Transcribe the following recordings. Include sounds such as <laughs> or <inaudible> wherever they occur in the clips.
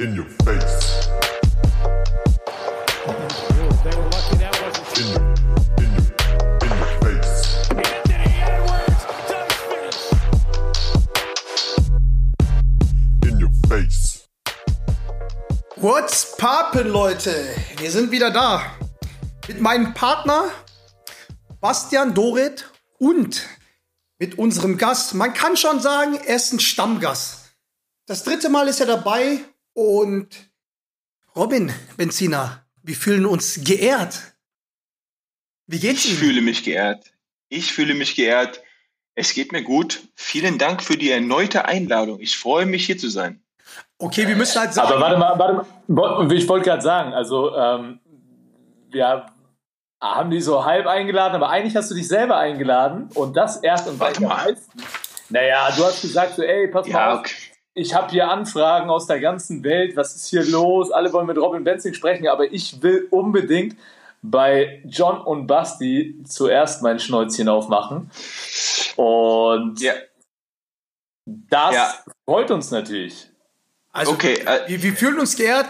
In your face. What's poppin', Leute? Wir sind wieder da. Mit meinem Partner Bastian Doret und mit unserem Gast. Man kann schon sagen, er ist ein Stammgast. Das dritte Mal ist er dabei und Robin Benziner, wir fühlen uns geehrt. Wie geht's Ich Ihnen? fühle mich geehrt. Ich fühle mich geehrt. Es geht mir gut. Vielen Dank für die erneute Einladung. Ich freue mich, hier zu sein. Okay, wir müssen halt sagen. Aber warte mal, warte mal. Ich wollte gerade sagen, also ähm, wir haben die so halb eingeladen, aber eigentlich hast du dich selber eingeladen und das erst und Warte mal. Naja, du hast gesagt so, ey, pass mal Ja, auf, okay. Ich habe hier Anfragen aus der ganzen Welt, was ist hier los? Alle wollen mit Robin Benzing sprechen, aber ich will unbedingt bei John und Basti zuerst mein Schnäuzchen aufmachen. Und Ja, das Ja. freut uns natürlich. Also, Okay, äh, wir, wir fühlen uns geehrt.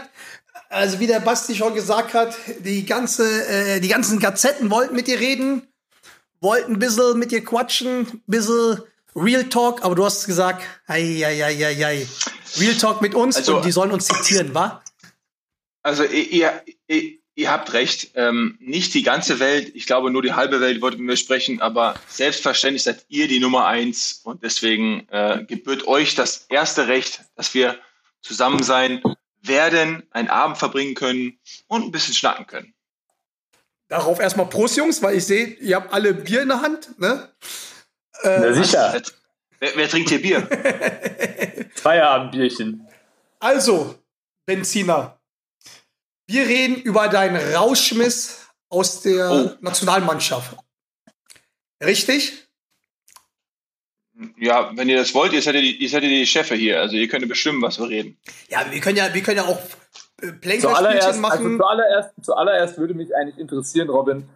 Also, wie der Basti schon gesagt hat, die, ganze, äh, die ganzen Gazetten wollten mit dir reden, wollten ein bisschen mit dir quatschen, ein bisschen Real Talk, aber du hast gesagt, ei, ei, ei, ei, ei. Real Talk mit uns Also- und die sollen uns zitieren, wa? also ihr, ihr, ihr, ihr habt recht. Ähm, nicht die ganze Welt. Ich glaube, nur die halbe Welt wollte mit mir sprechen. Aber selbstverständlich seid ihr die Nummer eins. Und deswegen äh, gebührt euch das erste Recht, dass wir zusammen sein werden, einen Abend verbringen können und ein bisschen schnacken können. Darauf erstmal Prost, Jungs, weil ich sehe, ihr habt alle Bier in der Hand, ne? Na sicher, Wer, wer trinkt hier Bier? <laughs> Feierabendbierchen. Also, Benziner, wir reden über deinen Rauschmiss aus der Oh. Nationalmannschaft. Richtig? Ja, wenn ihr das wollt, ihr seid ja die, ihr seid ja die Chefe hier. Also ihr könnt ja bestimmen, was wir reden. Ja, wir können ja, wir können ja auch äh, Plänkelspielchen Zuallererst, also machen. zuallererst, zuallererst würde mich eigentlich interessieren, Robin,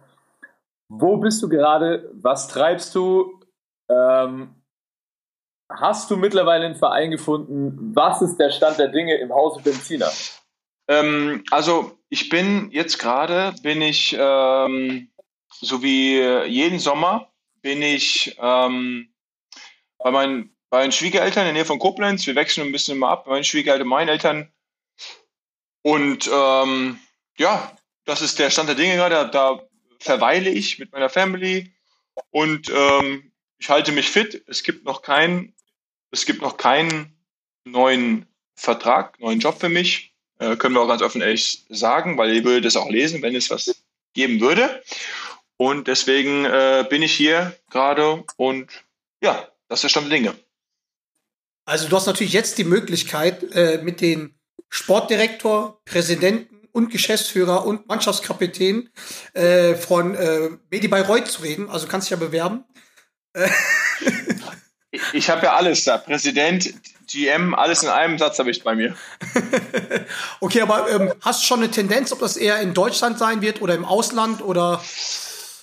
wo bist du gerade? Was treibst du? Ähm, hast du mittlerweile einen Verein gefunden? Was ist der Stand der Dinge im Hause Benziner? Ähm, also ich bin jetzt gerade, bin ich, ähm, so wie jeden Sommer, bin ich ähm, bei, meinen, bei meinen Schwiegereltern in der Nähe von Koblenz. Wir wechseln ein bisschen immer ab, bei meinen Schwiegereltern, meinen Eltern. Und ähm, ja, das ist der Stand der Dinge gerade. Da, da verweile ich mit meiner Family und ähm, ich halte mich fit. Es gibt noch keinen, es gibt noch keinen neuen Vertrag, neuen Job für mich. Äh, können wir auch ganz offen ehrlich sagen, weil ihr würdet es auch lesen, wenn es was geben würde. Und deswegen äh, bin ich hier gerade und ja, das ist der Stand der Dinge. Also du hast natürlich jetzt die Möglichkeit, äh, mit den Sportdirektor, Präsidenten und Geschäftsführer und Mannschaftskapitän äh, von äh, Medi Bayreuth zu reden. Also kannst dich ja bewerben. Ich, ich habe ja alles da. Präsident, GM, alles in einem Satz habe ich bei mir. <laughs> Okay, aber ähm, hast du schon eine Tendenz, ob das eher in Deutschland sein wird oder im Ausland oder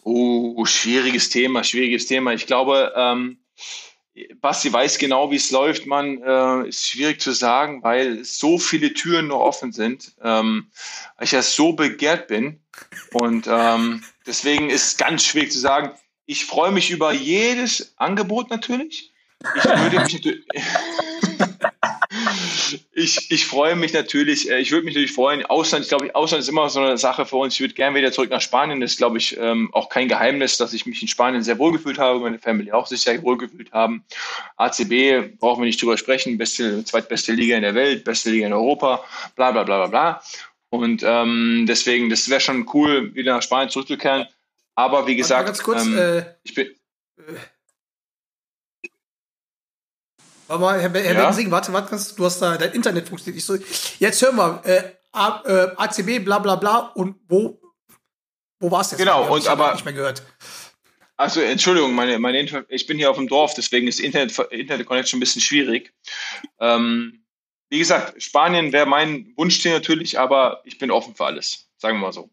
Oh, schwieriges Thema, schwieriges Thema. Ich glaube, ähm, Basti weiß genau, wie es läuft, man. Äh, ist schwierig zu sagen, weil so viele Türen noch offen sind. Ähm, weil ich ja so begehrt bin. Und ähm, deswegen ist es ganz schwierig zu sagen. Ich freue mich über jedes Angebot natürlich. Ich würde mich natürlich. <laughs> Ich, ich freue mich natürlich, äh, ich würde mich natürlich freuen. Ausland, ich glaube, Ausland ist immer so eine Sache für uns. Ich würde gerne wieder zurück nach Spanien. Das ist, glaube ich, ähm, auch kein Geheimnis, dass ich mich in Spanien sehr wohl gefühlt habe, meine Family auch sich sehr wohl gefühlt haben. ACB brauchen wir nicht drüber sprechen, beste, zweitbeste Liga in der Welt, beste Liga in Europa, bla bla bla bla bla. Und ähm, deswegen, das wäre schon cool, wieder nach Spanien zurückzukehren. Aber wie gesagt, ganz kurz, ähm, äh, ich bin, warte mal, Herr, Herr Ja? Bensing, warte, warte, du hast da dein Internet funktioniert nicht so. Jetzt hören wir, äh, A, äh, ACB, bla bla bla und wo, wo war's jetzt? Genau, und aber- nicht mehr gehört. Also Entschuldigung, meine, meine Inter ich bin hier auf dem Dorf, deswegen ist Internet, Internet Connection ein bisschen schwierig. Ähm, wie gesagt, Spanien wäre mein Wunschziel natürlich, aber ich bin offen für alles, sagen wir mal so.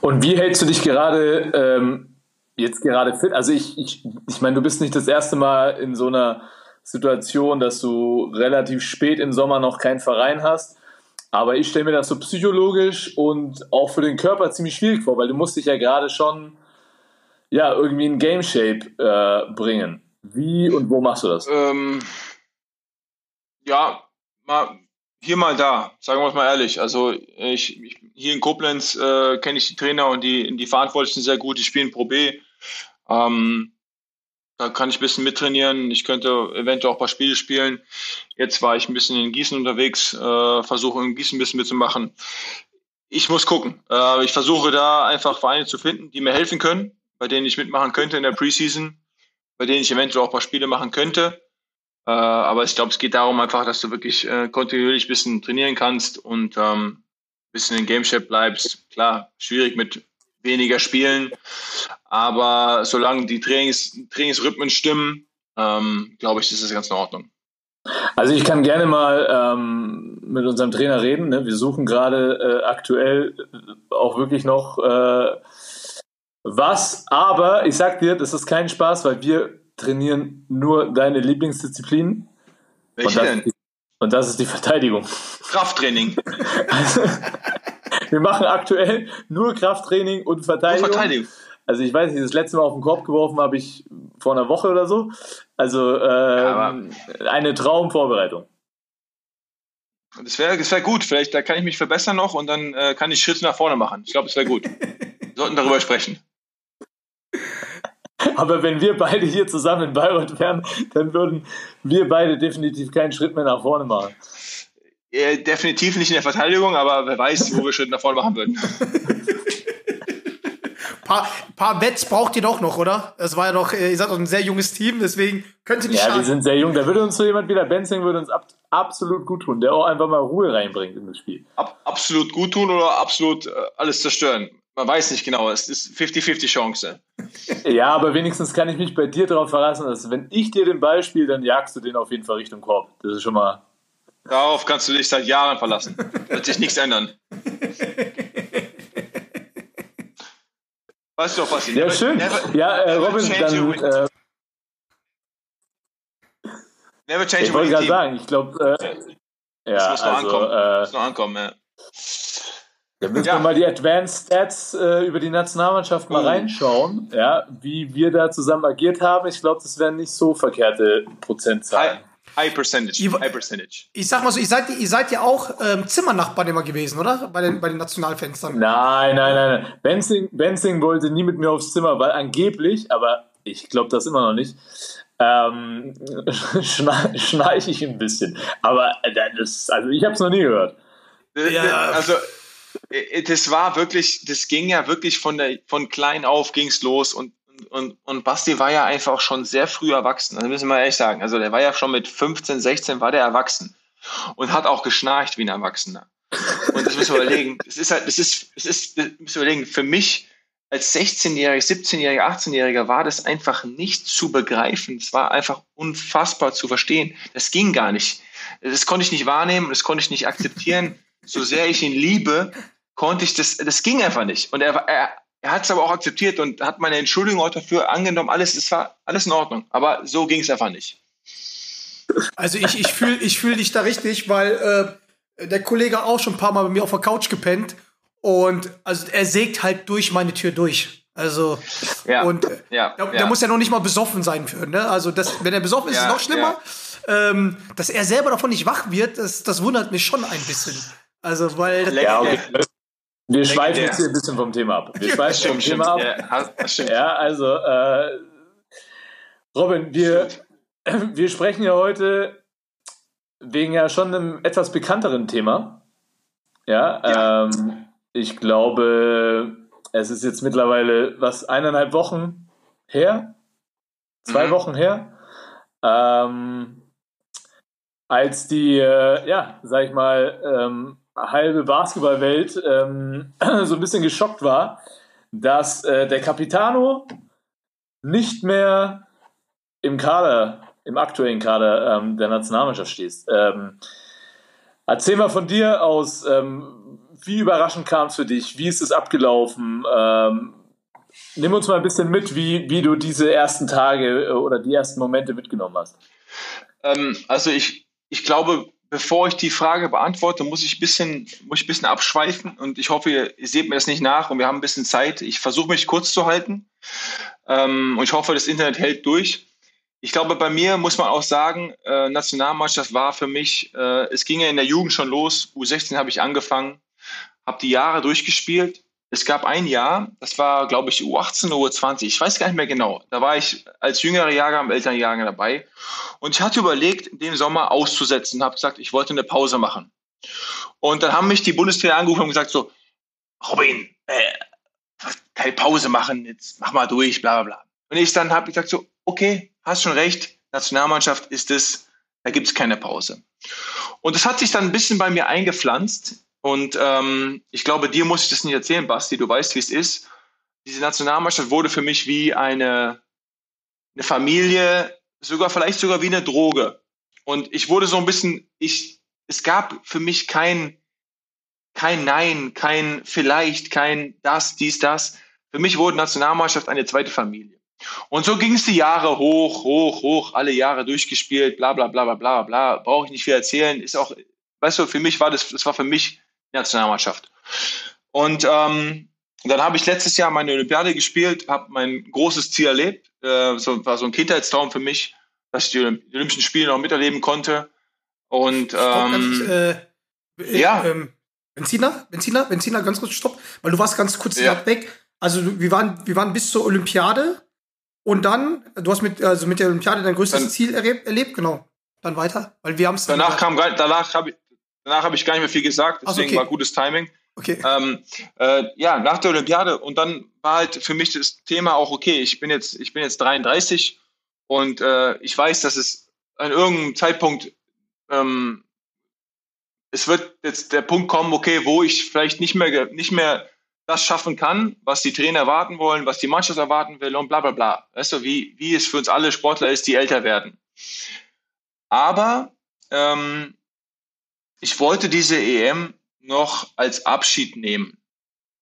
Und wie hältst du dich gerade ähm, jetzt gerade fit? Also ich, ich, ich meine, du bist nicht das erste Mal in so einer Situation, dass du relativ spät im Sommer noch keinen Verein hast. Aber ich stelle mir das so psychologisch und auch für den Körper ziemlich schwierig vor, weil du musst dich ja gerade schon ja, irgendwie in Game Shape äh, bringen. Wie und wo machst du das? Ähm, ja, mal hier mal da, sagen wir es mal ehrlich. Also ich, ich hier in Koblenz äh, kenne ich die Trainer und die, die Verantwortlichen sehr gut, die spielen Pro B. Ähm, da kann ich ein bisschen mittrainieren. Ich könnte eventuell auch ein paar Spiele spielen. Jetzt war ich ein bisschen in Gießen unterwegs, äh, versuche in Gießen ein bisschen mitzumachen. Ich muss gucken. Äh, ich versuche da einfach Vereine zu finden, die mir helfen können, bei denen ich mitmachen könnte in der Preseason, bei denen ich eventuell auch ein paar Spiele machen könnte. Äh, aber ich glaube, es geht darum einfach, dass du wirklich äh, kontinuierlich ein bisschen trainieren kannst und ähm, ein bisschen in Game Shape bleibst. Klar, schwierig mit weniger Spielen, aber solange die Trainings, Trainingsrhythmen stimmen, ähm, glaube ich, ist das ganz in Ordnung. Also ich kann gerne mal ähm, mit unserem Trainer reden. Ne? Wir suchen gerade äh, aktuell auch wirklich noch äh, was, aber ich sag dir, das ist kein Spaß, weil wir trainieren nur deine Lieblingsdisziplinen. Welche und das, denn? ist die- Und das ist die Verteidigung. Krafttraining. <laughs> Also, wir machen aktuell nur Krafttraining und Verteidigung. Verteidigung. Also ich weiß nicht, das letzte Mal auf den Korb geworfen habe ich vor einer Woche oder so. Also ähm, eine Traumvorbereitung. Das wäre das wär gut. Vielleicht da kann ich mich verbessern noch und dann äh, kann ich Schritte nach vorne machen. Ich glaube, das wäre gut. Wir sollten darüber sprechen. Aber wenn wir beide hier zusammen in Bayreuth wären, dann würden wir beide definitiv keinen Schritt mehr nach vorne machen. Äh, definitiv nicht in der Verteidigung, aber wer weiß, wo wir Schritte nach vorne machen würden. <laughs> Paar, paar Bets braucht ihr doch noch, oder? Es war ja doch, äh, ihr seid doch ein sehr junges Team, deswegen könnte nicht Ja, wir schaden. sind sehr jung. Da würde uns so jemand wie der Benzing würde uns ab, absolut gut tun, der auch einfach mal Ruhe reinbringt in das Spiel. Ab, absolut gut tun oder absolut äh, alles zerstören. Man weiß nicht genau. Es ist 50-50 Chance. Ja, aber wenigstens kann ich mich bei dir darauf verlassen, dass wenn ich dir den Ball spiele, dann jagst du den auf jeden Fall Richtung Korb. Das ist schon mal. Darauf kannst du dich seit Jahren verlassen. Wird sich nichts ändern. Weißt du doch, was Ja, schön. Ja, äh, never Robin, dann. Äh, Never change ich wollte gerade sagen, ich glaube. Äh, ja, Das muss noch also. ankommen. Äh, Muss noch ankommen, ja. Da müssen Ja. wir mal die Advanced Stats äh, über die Nationalmannschaft mal Oh. reinschauen, ja, wie wir da zusammen agiert haben. Ich glaube, das wären nicht so verkehrte Prozentzahlen. High, high Percentage. Ihr- High Percentage. Ich sag mal so, ihr seid, ihr seid ja auch ähm, Zimmernachbarn immer gewesen, oder? Bei den, bei den Nationalfenstern. Nein, nein, nein. nein. Benzing, Benzing wollte nie mit mir aufs Zimmer, weil angeblich, aber ich glaube das immer noch nicht, ähm, <laughs> schna schnarche ich ein bisschen. Aber äh, das, also ich habe es noch nie gehört. Ja. Also, äh, das war wirklich, das ging ja wirklich von der, von klein auf ging's los und, und, und Basti war ja einfach schon sehr früh erwachsen. Das müssen wir ehrlich sagen. Also, der war ja schon mit 15, 16 war der erwachsen und hat auch geschnarcht wie ein Erwachsener. Und das müssen wir überlegen. <laughs> Das ist halt, das ist, das ist, das müssen wir überlegen. Für mich als 16-Jähriger, 17-Jähriger, 18-Jähriger war das einfach nicht zu begreifen. Es war einfach unfassbar zu verstehen. Das ging gar nicht. Das konnte ich nicht wahrnehmen, das konnte ich nicht akzeptieren. So sehr ich ihn liebe, konnte ich das, das ging einfach nicht. Und er, er, er hat es aber auch akzeptiert und hat meine Entschuldigung auch dafür angenommen. Alles, es war alles in Ordnung. Aber so ging es einfach nicht. Also ich, ich fühle ich fühl dich da richtig, weil äh, der Kollege auch schon ein paar Mal bei mir auf der Couch gepennt und also er sägt halt durch meine Tür durch. Also Ja, und äh, ja, der, ja. der muss ja noch nicht mal besoffen sein für, ne? Also das, wenn er besoffen ist, ist Ja, es noch schlimmer. Ähm, dass er selber davon nicht wach wird, das, das wundert mich schon ein bisschen. Also weil Ja, okay. Wir schweifen jetzt hier ein bisschen vom Thema ab. Wir schweifen vom Stimmt, Thema ab. Ja, also, äh, Robin, wir, <clears throat> wir sprechen ja heute wegen ja schon einem etwas bekannteren Thema. Ja, Ja. Ähm, ich glaube, es ist jetzt mittlerweile was eineinhalb Wochen her, zwei Mhm. Wochen her, ähm, als die, äh, ja, sag ich mal, ähm, halbe Basketballwelt ähm, <clears throat> so ein bisschen geschockt war, dass äh, der Capitano nicht mehr im Kader, im aktuellen Kader ähm, der Nationalmannschaft steht. Ähm, erzähl mal von dir aus, ähm, wie überraschend kam es für dich? Wie ist es abgelaufen? Ähm, nimm uns mal ein bisschen mit, wie, wie du diese ersten Tage äh, oder die ersten Momente mitgenommen hast. ähm, also ich, ich glaube, bevor ich die Frage beantworte, muss ich ein bisschen, muss ich ein bisschen abschweifen und ich hoffe, ihr, seht mir das nicht nach und wir haben ein bisschen Zeit. Ich versuche mich kurz zu halten ähm, und ich hoffe, das Internet hält durch. Ich glaube, bei mir muss man auch sagen, äh, Nationalmannschaft war für mich, äh, es ging ja in der Jugend schon los. U16 habe ich angefangen, habe die Jahre durchgespielt. Es gab ein Jahr, das war, glaube ich, U18 oder U20, ich weiß gar nicht mehr genau. Da war ich als jüngerer Jahrgang, älteren Jahrgang dabei. Und ich hatte überlegt, den Sommer auszusetzen, habe gesagt, ich wollte eine Pause machen. Und dann haben mich die Bundeswehr angerufen und gesagt so, Robin, äh, keine Pause machen, jetzt mach mal durch, bla bla bla. Und ich dann habe gesagt so, okay, hast schon recht, Nationalmannschaft ist es, da gibt es keine Pause. Und das hat sich dann ein bisschen bei mir eingepflanzt. Und ähm, ich glaube, dir muss ich das nicht erzählen, Basti, du weißt, wie es ist. Diese Nationalmannschaft wurde für mich wie eine, eine Familie, sogar vielleicht sogar wie eine Droge. Und ich wurde so ein bisschen, ich, es gab für mich kein, kein Nein, kein vielleicht, kein das, dies, das. Für mich wurde Nationalmannschaft eine zweite Familie. Und so ging es die Jahre hoch, hoch, hoch, alle Jahre durchgespielt, bla bla bla bla bla bla. Brauche ich nicht viel erzählen. Ist auch, weißt du, für mich war das, das war für mich Nationalmannschaft. Und ähm, dann habe ich letztes Jahr meine Olympiade gespielt, habe mein großes Ziel erlebt. Äh, so, war so ein Kindheitstraum für mich, dass ich die, Olympischen Spiele noch miterleben konnte. Und Stopp, ähm, äh, äh, ja. Ähm, Benziner, Benziner, Benziner, ganz kurz stopp, weil du warst ganz kurz Ja. weg. Also wir waren, wir waren bis zur Olympiade und dann, du hast mit, also mit der Olympiade dein größtes Dann- Ziel erlebt, erlebt, genau. Dann weiter, weil wir haben es danach kam, danach habe ich, danach habe ich gar nicht mehr viel gesagt, deswegen okay. war gutes Timing. Okay. Ähm, äh, ja, nach der Olympiade und dann war halt für mich das Thema auch okay. Ich bin jetzt, ich bin jetzt 33 und äh, ich weiß, dass es an irgendeinem Zeitpunkt ähm, es wird jetzt der Punkt kommen, okay, wo ich vielleicht nicht mehr nicht mehr das schaffen kann, was die Trainer erwarten wollen, was die Mannschaft erwarten will und bla bla bla. Weißt du, wie, wie es für uns alle Sportler ist, die älter werden. Aber ähm, ich wollte diese EM noch als Abschied nehmen.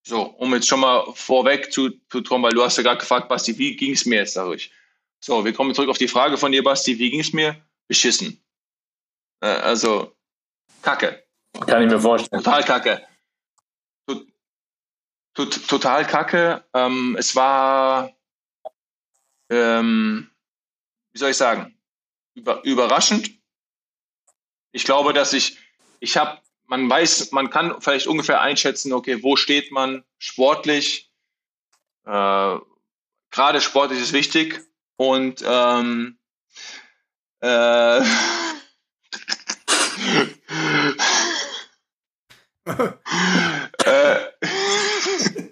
So, um jetzt schon mal vorweg zu, zu tun, weil du hast ja gerade gefragt, Basti, wie ging es mir jetzt dadurch? So, wir kommen zurück auf die Frage von dir, Basti, wie ging es mir? Beschissen. Äh, also, Kacke. Kann ich mir vorstellen. Total kacke. Tot, tot, total kacke. Ähm, es war, ähm, wie soll ich sagen, über, überraschend. Ich glaube, dass ich, ich habe, man weiß, man kann vielleicht ungefähr einschätzen, okay, wo steht man sportlich. Äh, Gerade sportlich ist wichtig. Und ähm, äh, <laughs> äh,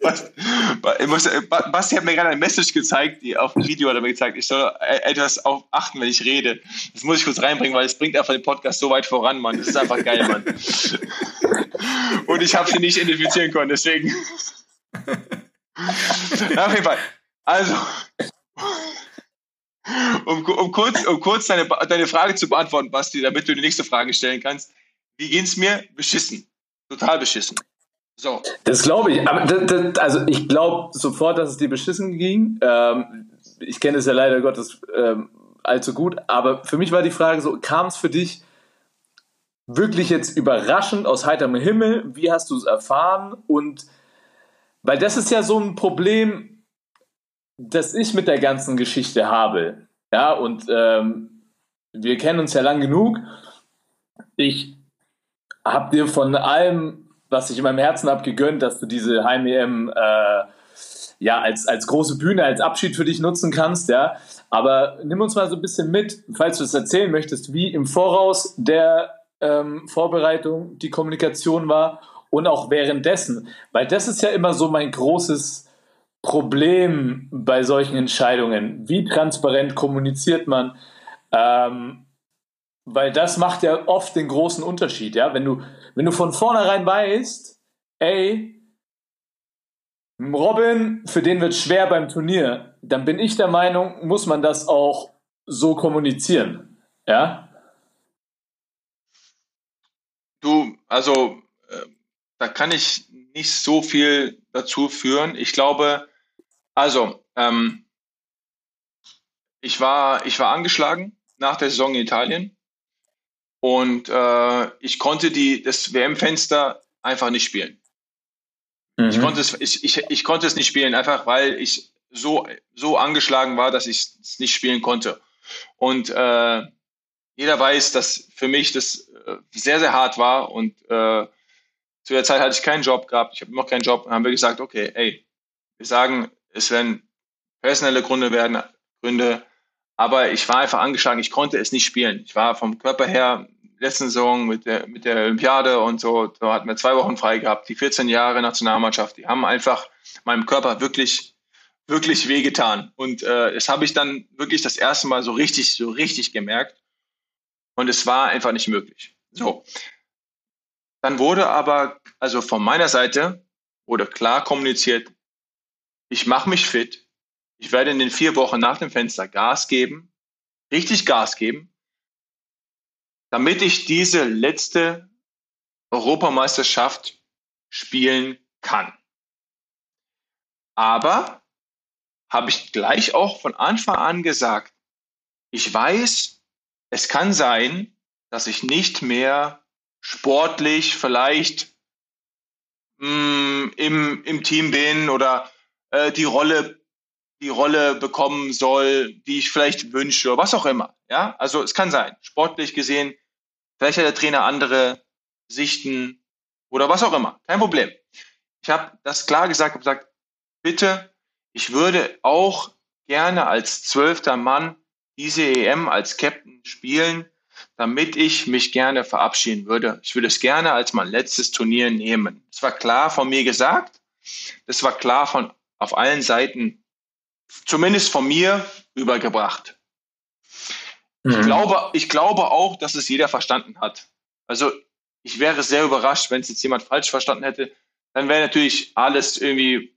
Bas- Ba- ich muss, äh, Ba- Basti hat mir gerade ein Message gezeigt, die auf dem Video hat er mir gezeigt, ich soll äh, etwas auf achten, wenn ich rede. Das muss ich kurz reinbringen, weil es bringt einfach den Podcast so weit voran, Mann. Das ist einfach geil, Mann. <laughs> Und ich habe sie nicht identifizieren können, deswegen. Na, auf jeden Fall. Also, um, um kurz, um kurz deine, deine Frage zu beantworten, Basti, damit du die nächste Frage stellen kannst. Wie ging's mir? Beschissen. Total beschissen. So. Das glaube ich. Aber das, das, also ich glaube sofort, dass es dir beschissen ging. Ähm, ich kenne es ja leider Gottes ähm, allzu gut. Aber für mich war die Frage so, kam es für dich wirklich jetzt überraschend aus heiterem Himmel? Wie hast du es erfahren? Und weil das ist ja so ein Problem, das ich mit der ganzen Geschichte habe. Ja, und ähm, wir kennen uns ja lang genug. Ich habe dir von allem was ich in meinem Herzen habe, gegönnt, dass du diese Heim-EM äh, ja, als, als große Bühne, als Abschied für dich nutzen kannst, ja. Aber nimm uns mal so ein bisschen mit, falls du es erzählen möchtest, wie im Voraus der ähm, Vorbereitung die Kommunikation war und auch währenddessen. Weil das ist ja immer so mein großes Problem bei solchen Entscheidungen. Wie transparent kommuniziert man? Ähm, weil das macht ja oft den großen Unterschied, ja. Wenn du, wenn du von vornherein weißt, ey, Robin, für den wird schwer beim Turnier, dann bin ich der Meinung, muss man das auch so kommunizieren, ja. Du, also, äh, da kann ich nicht so viel dazu führen. Ich glaube, also, ähm, ich war, ich war angeschlagen nach der Saison in Italien. Und äh, ich konnte die, das WM-Fenster einfach nicht spielen. Ich, Mhm. konnte es, ich, ich, ich konnte es nicht spielen, einfach weil ich so, so angeschlagen war, dass ich es nicht spielen konnte. Und äh, jeder weiß, dass für mich das äh, sehr, sehr hart war. Und äh, zu der Zeit hatte ich keinen Job gehabt. Ich habe noch keinen Job. Dann haben wir gesagt, okay, ey, wir sagen, es werden personelle Gründe werden, Gründe. Aber ich war einfach angeschlagen. Ich konnte es nicht spielen. Ich war vom Körper her letzten Saison mit der, mit der Olympiade und so, da hatten wir zwei Wochen frei gehabt. Die 14 Jahre Nationalmannschaft, die haben einfach meinem Körper wirklich, wirklich wehgetan. Und äh, das habe ich dann wirklich das erste Mal so richtig, so richtig gemerkt. Und es war einfach nicht möglich. So. Dann wurde aber, also von meiner Seite, wurde klar kommuniziert, ich mache mich fit. Ich werde in den vier Wochen nach dem Fenster Gas geben, richtig Gas geben, damit ich diese letzte Europameisterschaft spielen kann. Aber habe ich gleich auch von Anfang an gesagt, ich weiß, es kann sein, dass ich nicht mehr sportlich vielleicht mh, im, im Team bin oder äh, die Rolle die Rolle bekommen soll, die ich vielleicht wünsche was auch immer. Ja, also es kann sein, sportlich gesehen, vielleicht hat der Trainer andere Sichten oder was auch immer. Kein Problem. Ich habe das klar gesagt, habe gesagt, bitte, ich würde auch gerne als zwölfter Mann diese EM als Captain spielen, damit ich mich gerne verabschieden würde. Ich würde es gerne als mein letztes Turnier nehmen. Das war klar von mir gesagt. Das war klar von auf allen Seiten zumindest von mir übergebracht. Ich, Mhm. glaube, ich glaube auch, dass es jeder verstanden hat. Also ich wäre sehr überrascht, wenn es jetzt jemand falsch verstanden hätte. Dann wäre natürlich alles irgendwie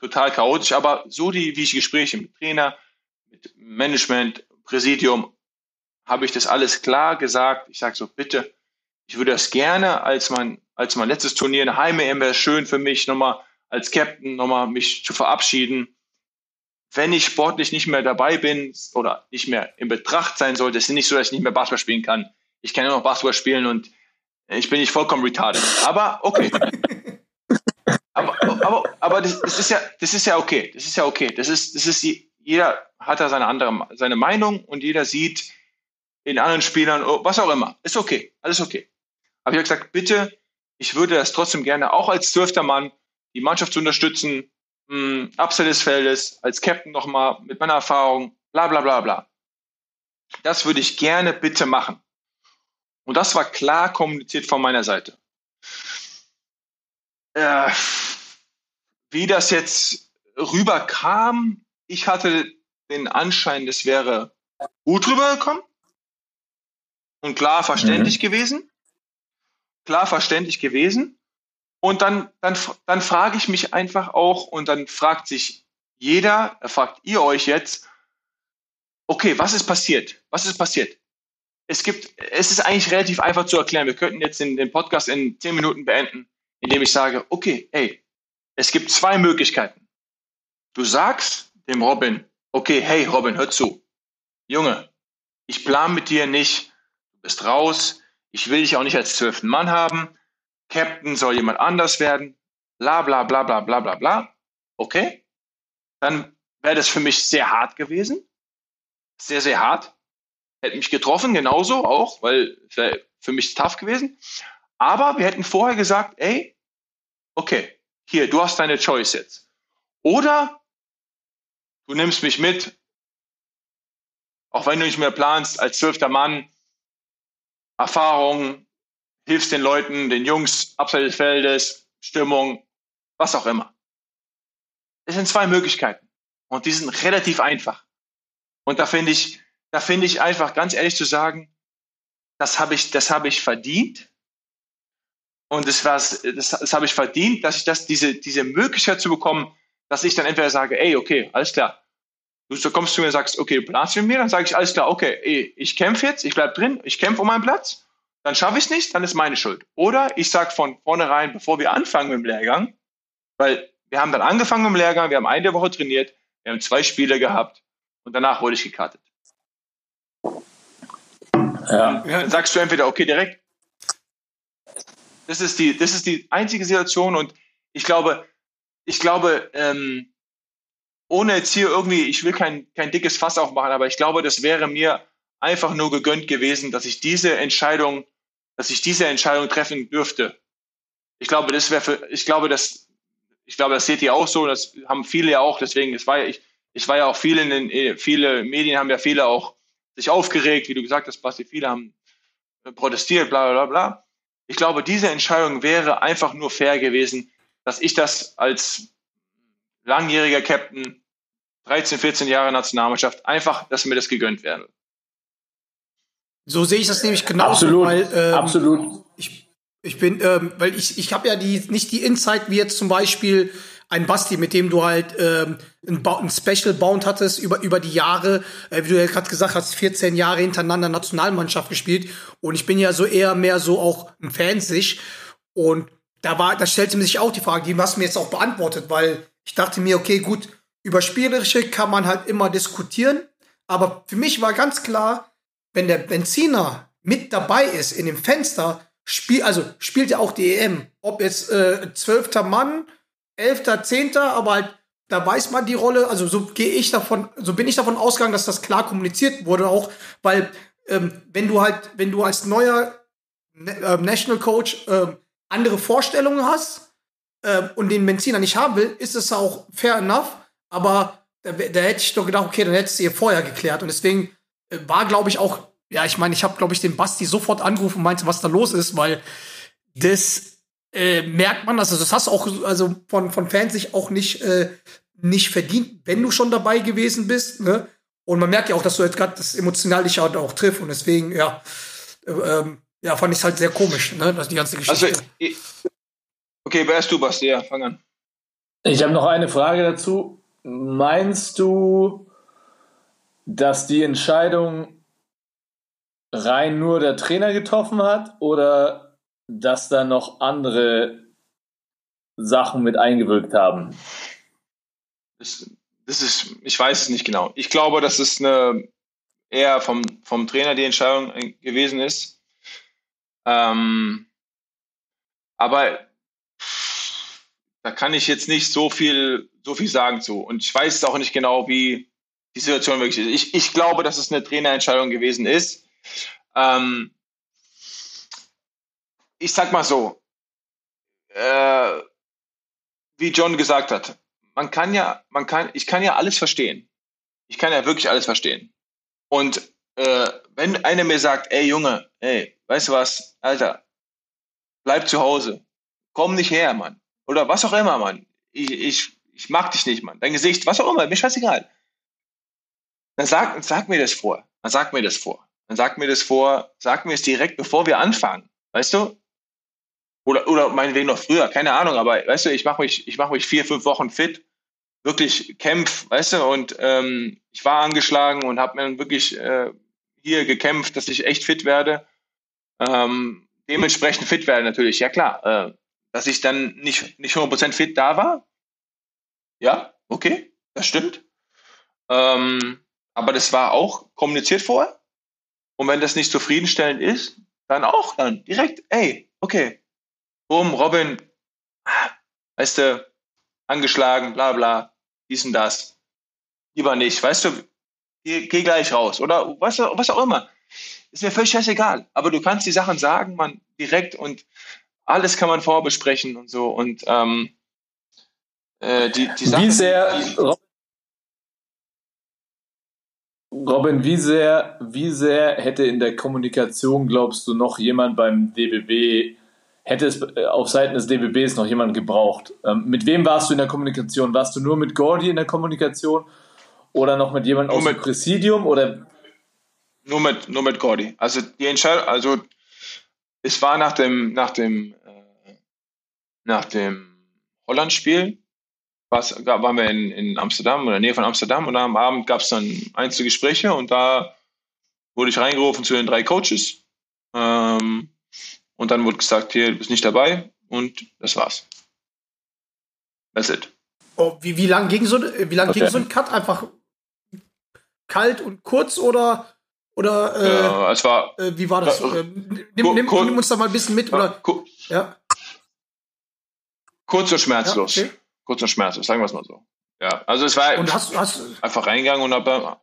total chaotisch. Aber so die, wie ich Gespräche mit Trainer, mit Management, Präsidium, habe ich das alles klar gesagt. Ich sage so, bitte, ich würde das gerne als mein, als mein letztes Turnier in Heim-EM wäre schön für mich, nochmal als Captain nochmal mich zu verabschieden wenn ich sportlich nicht mehr dabei bin oder nicht mehr in Betracht sein sollte, ist es nicht so, dass ich nicht mehr Basketball spielen kann. Ich kann ja noch Basketball spielen und ich bin nicht vollkommen retarded. Aber okay. <laughs> Aber, aber, aber das, das, ist ja, das ist ja okay. Das ist ja okay. Das ist, das ist jeder hat da seine andere, seine Meinung und jeder sieht in anderen Spielern, oh, was auch immer. Ist okay. Alles okay. Aber ich habe gesagt, bitte, ich würde das trotzdem gerne auch als zwölfter Mann die Mannschaft zu unterstützen, mh, abseits des Feldes, als Captain nochmal mit meiner Erfahrung, bla bla bla bla. Das würde ich gerne bitte machen. Und das war klar kommuniziert von meiner Seite. Äh, wie das jetzt rüberkam, ich hatte den Anschein, das wäre gut rübergekommen und klar verständlich gewesen. Klar verständlich gewesen. Und dann, dann, dann frage ich mich einfach auch, und dann fragt sich jeder, fragt ihr euch jetzt, okay, was ist passiert? Was ist passiert? Es gibt, es ist eigentlich relativ einfach zu erklären. Wir könnten jetzt den, den Podcast in zehn Minuten beenden, indem ich sage, okay, hey, es gibt zwei Möglichkeiten. Du sagst dem Robin, okay, hey Robin, hör zu. Junge, ich plan mit dir nicht, du bist raus, ich will dich auch nicht als zwölften Mann haben, Captain soll jemand anders werden, bla bla bla bla bla bla bla. Okay? Dann wäre das für mich sehr hart gewesen. Sehr, sehr hart. Hätte mich getroffen, genauso auch, weil es wäre für mich tough gewesen. Aber wir hätten vorher gesagt, ey, okay, hier, du hast deine Choice jetzt. Oder du nimmst mich mit, auch wenn du nicht mehr planst, als zwölfter Mann, Erfahrung, hilfst den Leuten, den Jungs abseits des Feldes, Stimmung, was auch immer. Es sind zwei Möglichkeiten und die sind relativ einfach. Und da finde ich, da finde ich einfach ganz ehrlich zu sagen, das habe ich, das habe ich verdient. Und das, war's, das, das habe ich verdient, dass ich das, diese, diese Möglichkeit zu bekommen, dass ich dann entweder sage, ey, okay, alles klar. Du kommst zu mir und sagst, okay, du planst mit mir, dann sage ich, alles klar, okay, ey, ich kämpfe jetzt, ich bleib drin, ich kämpfe um meinen Platz, dann schaffe ich es nicht, dann ist meine Schuld. Oder ich sage von vornherein, bevor wir anfangen mit dem Lehrgang, weil wir haben dann angefangen mit dem Lehrgang, wir haben eine Woche trainiert, wir haben zwei Spiele gehabt und danach wurde ich gekartet. Ja. Dann sagst du entweder, okay, direkt. Das ist die, das ist die einzige Situation und ich glaube, ich glaube, ähm, ohne jetzt hier irgendwie, ich will kein, kein dickes Fass aufmachen, aber ich glaube, das wäre mir einfach nur gegönnt gewesen, dass ich diese Entscheidung, dass ich diese Entscheidung treffen dürfte. Ich glaube, das wäre für, ich glaube, das, ich glaube, das seht ihr auch so, das haben viele ja auch, deswegen, es war ja, ich, ich war ja auch viele in den, eh, viele Medien haben ja viele auch sich aufgeregt, wie du gesagt hast, Basti, viele haben äh, protestiert, bla, bla, bla. Ich glaube, diese Entscheidung wäre einfach nur fair gewesen, dass ich das als langjähriger Captain, 13, 14 Jahre Nationalmannschaft, einfach, dass mir das gegönnt wäre. So sehe ich das nämlich genauso, Absolut. weil ähm, Absolut. ich, ich bin, ähm, weil ich, ich habe ja die nicht die Insight wie jetzt zum Beispiel ein Basti, mit dem du halt ähm, ein, Special Bound hattest über über die Jahre, äh, wie du ja gerade gesagt hast, 14 Jahre hintereinander Nationalmannschaft gespielt und ich bin ja so eher mehr so auch ein Fan sich und da war, da stellte sich auch die Frage, die hast du mir jetzt auch beantwortet, weil ich dachte mir, okay, gut, über Spielerische kann man halt immer diskutieren, aber für mich war ganz klar, wenn der Benziner mit dabei ist in dem Fenster, spiel, also spielt ja auch die EM. Ob jetzt äh, zwölfter Mann, elfter, zehnter, aber halt, da weiß man die Rolle, also so gehe ich davon, so bin ich davon ausgegangen, dass das klar kommuniziert wurde auch, weil ähm, wenn du halt, wenn du als neuer Ne- ähm, National Coach ähm, andere Vorstellungen hast ähm, und den Benziner nicht haben will, ist es auch fair enough, aber da, da hätte ich doch gedacht, okay, dann hättest du ihr vorher geklärt. Und deswegen äh, war, glaube ich, auch, ja, ich meine, ich habe, glaube ich, den Basti sofort angerufen und meinte, was da los ist, weil das äh, merkt man, also das hast du auch, also von, von Fans sich auch nicht, äh, nicht verdient, wenn du schon dabei gewesen bist, ne? Und man merkt ja auch, dass du jetzt gerade das emotional dich halt auch trifft und deswegen, ja, äh, ähm, ja, fand ich halt sehr komisch, ne, dass die ganze Also, Geschichte. ich, okay, wer ist du, Basti? Ja, fang an. Ich habe noch eine Frage dazu. Meinst du, dass die Entscheidung rein nur der Trainer getroffen hat oder dass da noch andere Sachen mit eingewirkt haben? Das, das ist, ich weiß es nicht genau. Ich glaube, dass es eine eher vom, vom Trainer die Entscheidung äh, gewesen ist. Ähm, aber da kann ich jetzt nicht so viel, so viel sagen zu. Und ich weiß auch nicht genau, wie die Situation wirklich ist. Ich, ich glaube, dass es eine Trainerentscheidung gewesen ist. Ähm, ich sag mal so, äh, wie John gesagt hat, man kann ja, man kann, ich kann ja alles verstehen. Ich kann ja wirklich alles verstehen. Und äh, wenn einer mir sagt, ey Junge, ey, weißt du was, Alter, bleib zu Hause, komm nicht her, Mann. Oder was auch immer, Mann. Ich, ich, ich mag dich nicht, Mann. Dein Gesicht, was auch immer, mir scheißegal. Dann sag, sag mir das vor. Dann sag mir das vor. Dann sag mir das vor, sag mir es direkt, bevor wir anfangen. Weißt du? Oder, oder meinetwegen noch früher, keine Ahnung, aber weißt du, ich mache mich, ich mache mich vier, fünf Wochen fit, wirklich kämpf, weißt du, und ähm, ich war angeschlagen und habe mir wirklich äh, hier gekämpft, dass ich echt fit werde. Ähm, dementsprechend fit werde natürlich, ja klar. Äh, dass ich dann nicht, nicht 100% fit da war, ja, okay, das stimmt. Ähm, aber das war auch kommuniziert vorher. Und wenn das nicht zufriedenstellend ist, dann auch dann direkt, ey, okay, boom, Robin, weißt du, angeschlagen, bla bla, dies und das. Lieber nicht, weißt du, geh, geh gleich raus. Oder was, was auch immer. Ist mir völlig scheißegal. Aber du kannst die Sachen sagen, man, direkt und alles kann man vorbesprechen und so. Und ähm, äh, die, die Sachen, Wie sehr, die, Robin, wie sehr, wie sehr hätte in der Kommunikation, glaubst du, noch jemand beim DBB, hätte es äh, auf Seiten des DBBs noch jemand gebraucht? Ähm, mit wem warst du in der Kommunikation? Warst du nur mit Gordy in der Kommunikation oder noch mit jemandem aus dem mit- Präsidium? Oder Nur mit, nur mit Gordy. Also die Entscheidung, also es war nach dem, nach dem, äh, nach dem Holland-Spiel, waren wir in, in Amsterdam oder in der Nähe von Amsterdam und am Abend gab es dann Einzelgespräche und da wurde ich reingerufen zu den drei Coaches ähm, und dann wurde gesagt, hier, du bist nicht dabei und das war's. That's it. Oh, wie, wie lang ging so, wie lang ging Okay. so ein Cut? Einfach kalt und kurz oder Oder äh, Ja, es war äh, wie war das? Äh, Äh, nimm, nimm, nimm uns da mal ein bisschen mit, oder? Ja. kurz und schmerzlos. Ja, okay. Kurz und schmerzlos, sagen wir es mal so. Ja, also es war Und hast, hast einfach reingegangen und habe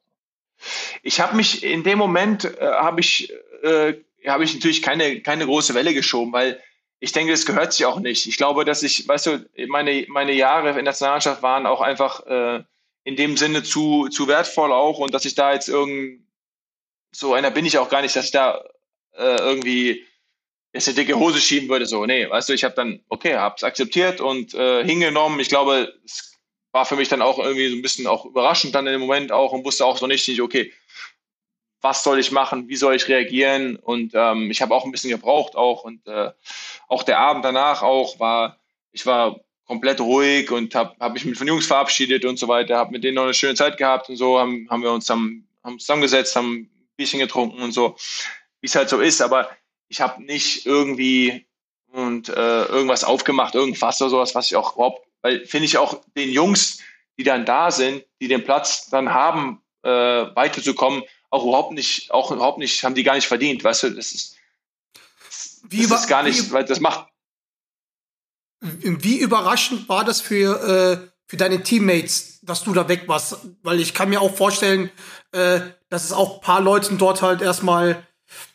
ich habe mich in dem Moment äh, habe ich äh, habe ich natürlich keine keine große Welle geschoben, weil ich denke, das gehört sich auch nicht. Ich glaube, dass ich, weißt du, meine meine Jahre in der Nationalmannschaft waren auch einfach äh, in dem Sinne zu zu wertvoll auch und dass ich da jetzt irgend so einer bin ich auch gar nicht, dass ich da äh, irgendwie jetzt eine dicke Hose schieben würde. So, nee, weißt du, ich habe dann okay, habe es akzeptiert und äh, hingenommen. Ich glaube, es war für mich dann auch irgendwie so ein bisschen auch überraschend dann in dem Moment auch und wusste auch so nicht, okay, was soll ich machen, wie soll ich reagieren und ähm, ich habe auch ein bisschen gebraucht auch und äh, auch der Abend danach auch war, ich war komplett ruhig und habe hab mich mit den Jungs verabschiedet und so weiter, habe mit denen noch eine schöne Zeit gehabt und so, haben, haben wir uns dann, haben zusammengesetzt, haben ein Bierchen getrunken und so, wie es halt so ist, aber ich habe nicht irgendwie und äh, irgendwas aufgemacht, irgendwas oder sowas, was ich auch überhaupt, weil finde ich auch den Jungs, die dann da sind, die den Platz dann haben, äh, weiterzukommen, auch überhaupt nicht, auch überhaupt nicht, haben die gar nicht verdient, weißt du, das ist, Wie das ist gar nicht, weil das macht, Wie überraschend war das für, äh, für deine Teammates, dass du da weg warst? Weil ich kann mir auch vorstellen, äh, dass es auch ein paar Leuten dort halt erstmal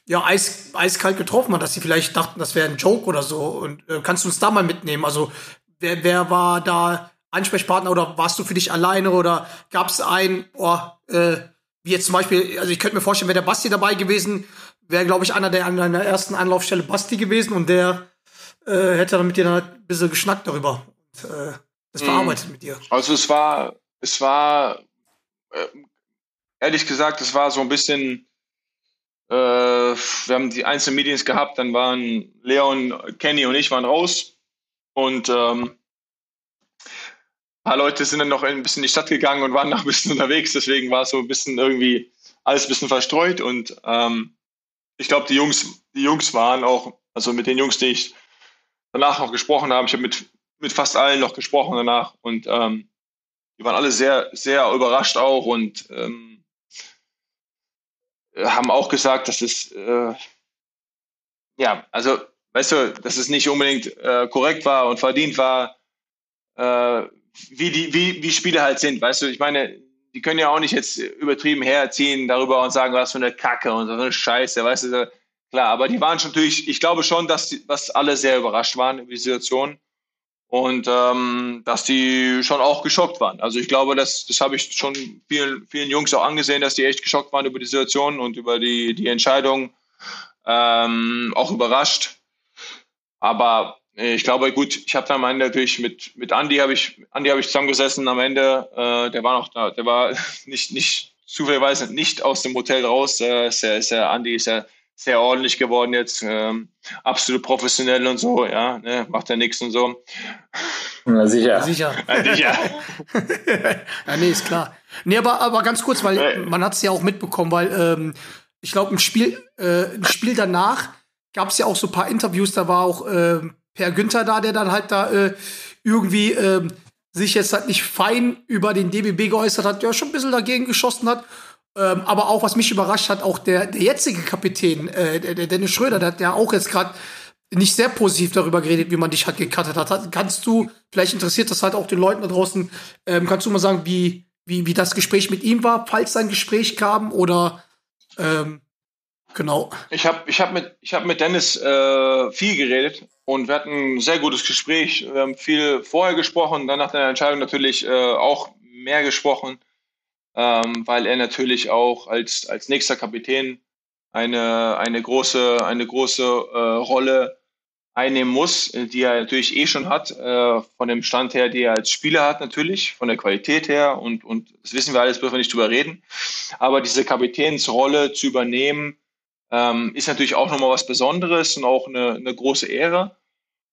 ja, eis, eiskalt getroffen hat, dass sie vielleicht dachten, das wäre ein Joke oder so. Und äh, kannst du uns da mal mitnehmen? Also, wer, wer war da Ansprechpartner oder warst du für dich alleine oder gab es einen, oh, äh, wie jetzt zum Beispiel, also ich könnte mir vorstellen, wäre der Basti dabei gewesen, wäre, glaube ich, einer der an deiner ersten Anlaufstelle Basti gewesen und der äh, hätte dann mit dir dann ein bisschen geschnackt darüber und äh, das Mhm. verarbeitet mit dir. Also es war, es war, äh, ehrlich gesagt, es war so ein bisschen, wir haben die einzelnen Meetings gehabt, dann waren Leon, Kenny und ich waren raus. Und ähm, ein paar Leute sind dann noch ein bisschen in die Stadt gegangen und waren noch ein bisschen <laughs> unterwegs, deswegen war es so ein bisschen irgendwie alles ein bisschen verstreut. Und ähm, ich glaube, die Jungs, die Jungs waren auch, also mit den Jungs, die ich danach noch gesprochen habe, ich habe mit mit fast allen noch gesprochen danach. Und ähm, die waren alle sehr, sehr überrascht auch. Und ähm, haben auch gesagt, dass es, äh, ja, also, weißt du, dass es nicht unbedingt äh, korrekt war und verdient war, äh, wie die, wie, wie Spiele halt sind, weißt du, ich meine, die können ja auch nicht jetzt übertrieben herziehen darüber und sagen, was für eine Kacke und so eine Scheiße, weißt du, klar, aber die waren schon natürlich, ich glaube schon, dass die, dass alle sehr überrascht waren über die Situation und ähm, dass die schon auch geschockt waren. Also ich glaube, das, das habe ich schon vielen, vielen Jungs auch angesehen, dass die echt geschockt waren über die Situation und über die, die Entscheidung, ähm, auch überrascht. Aber äh, ich glaube, gut, ich habe dann am Ende natürlich mit mit Andy habe ich Andy habe ich zusammengesessen am Ende. Äh, der war noch da, der war <laughs> nicht nicht zufälligerweise nicht aus dem Hotel raus. Äh, ist ja, ist ja Andy ist ja sehr ordentlich geworden jetzt, ähm, absolut professionell und so, ja, ne, macht ja nichts und so. Na sicher. Sicher. <laughs> Ja, ja. <laughs> ja, nee, ist klar. Nee, aber, aber ganz kurz, weil Äh. man hat es ja auch mitbekommen, weil ähm, ich glaube, ein Spiel, äh, ein Spiel danach gab es ja auch so ein paar Interviews, da war auch äh, Per Günther da, der dann halt da äh, irgendwie ähm, sich jetzt halt nicht fein über den DBB geäußert hat, der schon ein bisschen dagegen geschossen hat. Ähm, aber auch, was mich überrascht hat, auch der, der jetzige Kapitän, äh, der, Dennis Schröder, der hat ja auch jetzt gerade nicht sehr positiv darüber geredet, wie man dich halt gecuttet hat. Kannst du, vielleicht interessiert das halt auch den Leuten da draußen, ähm, kannst du mal sagen, wie, wie, wie das Gespräch mit ihm war, falls ein Gespräch kam oder ähm, genau. Ich habe ich hab mit, hab mit Dennis äh, viel geredet und wir hatten ein sehr gutes Gespräch. Wir haben viel vorher gesprochen, dann nach der Entscheidung natürlich äh, auch mehr gesprochen, ähm, weil er natürlich auch als, als nächster Kapitän eine, eine große, eine große äh, Rolle einnehmen muss, äh, die er natürlich eh schon hat, äh, von dem Stand her, die er als Spieler hat natürlich, von der Qualität her und, und das wissen wir alles, dürfen wir nicht drüber reden. Aber diese Kapitänsrolle zu übernehmen, ähm, ist natürlich auch nochmal was Besonderes und auch eine, eine große Ehre.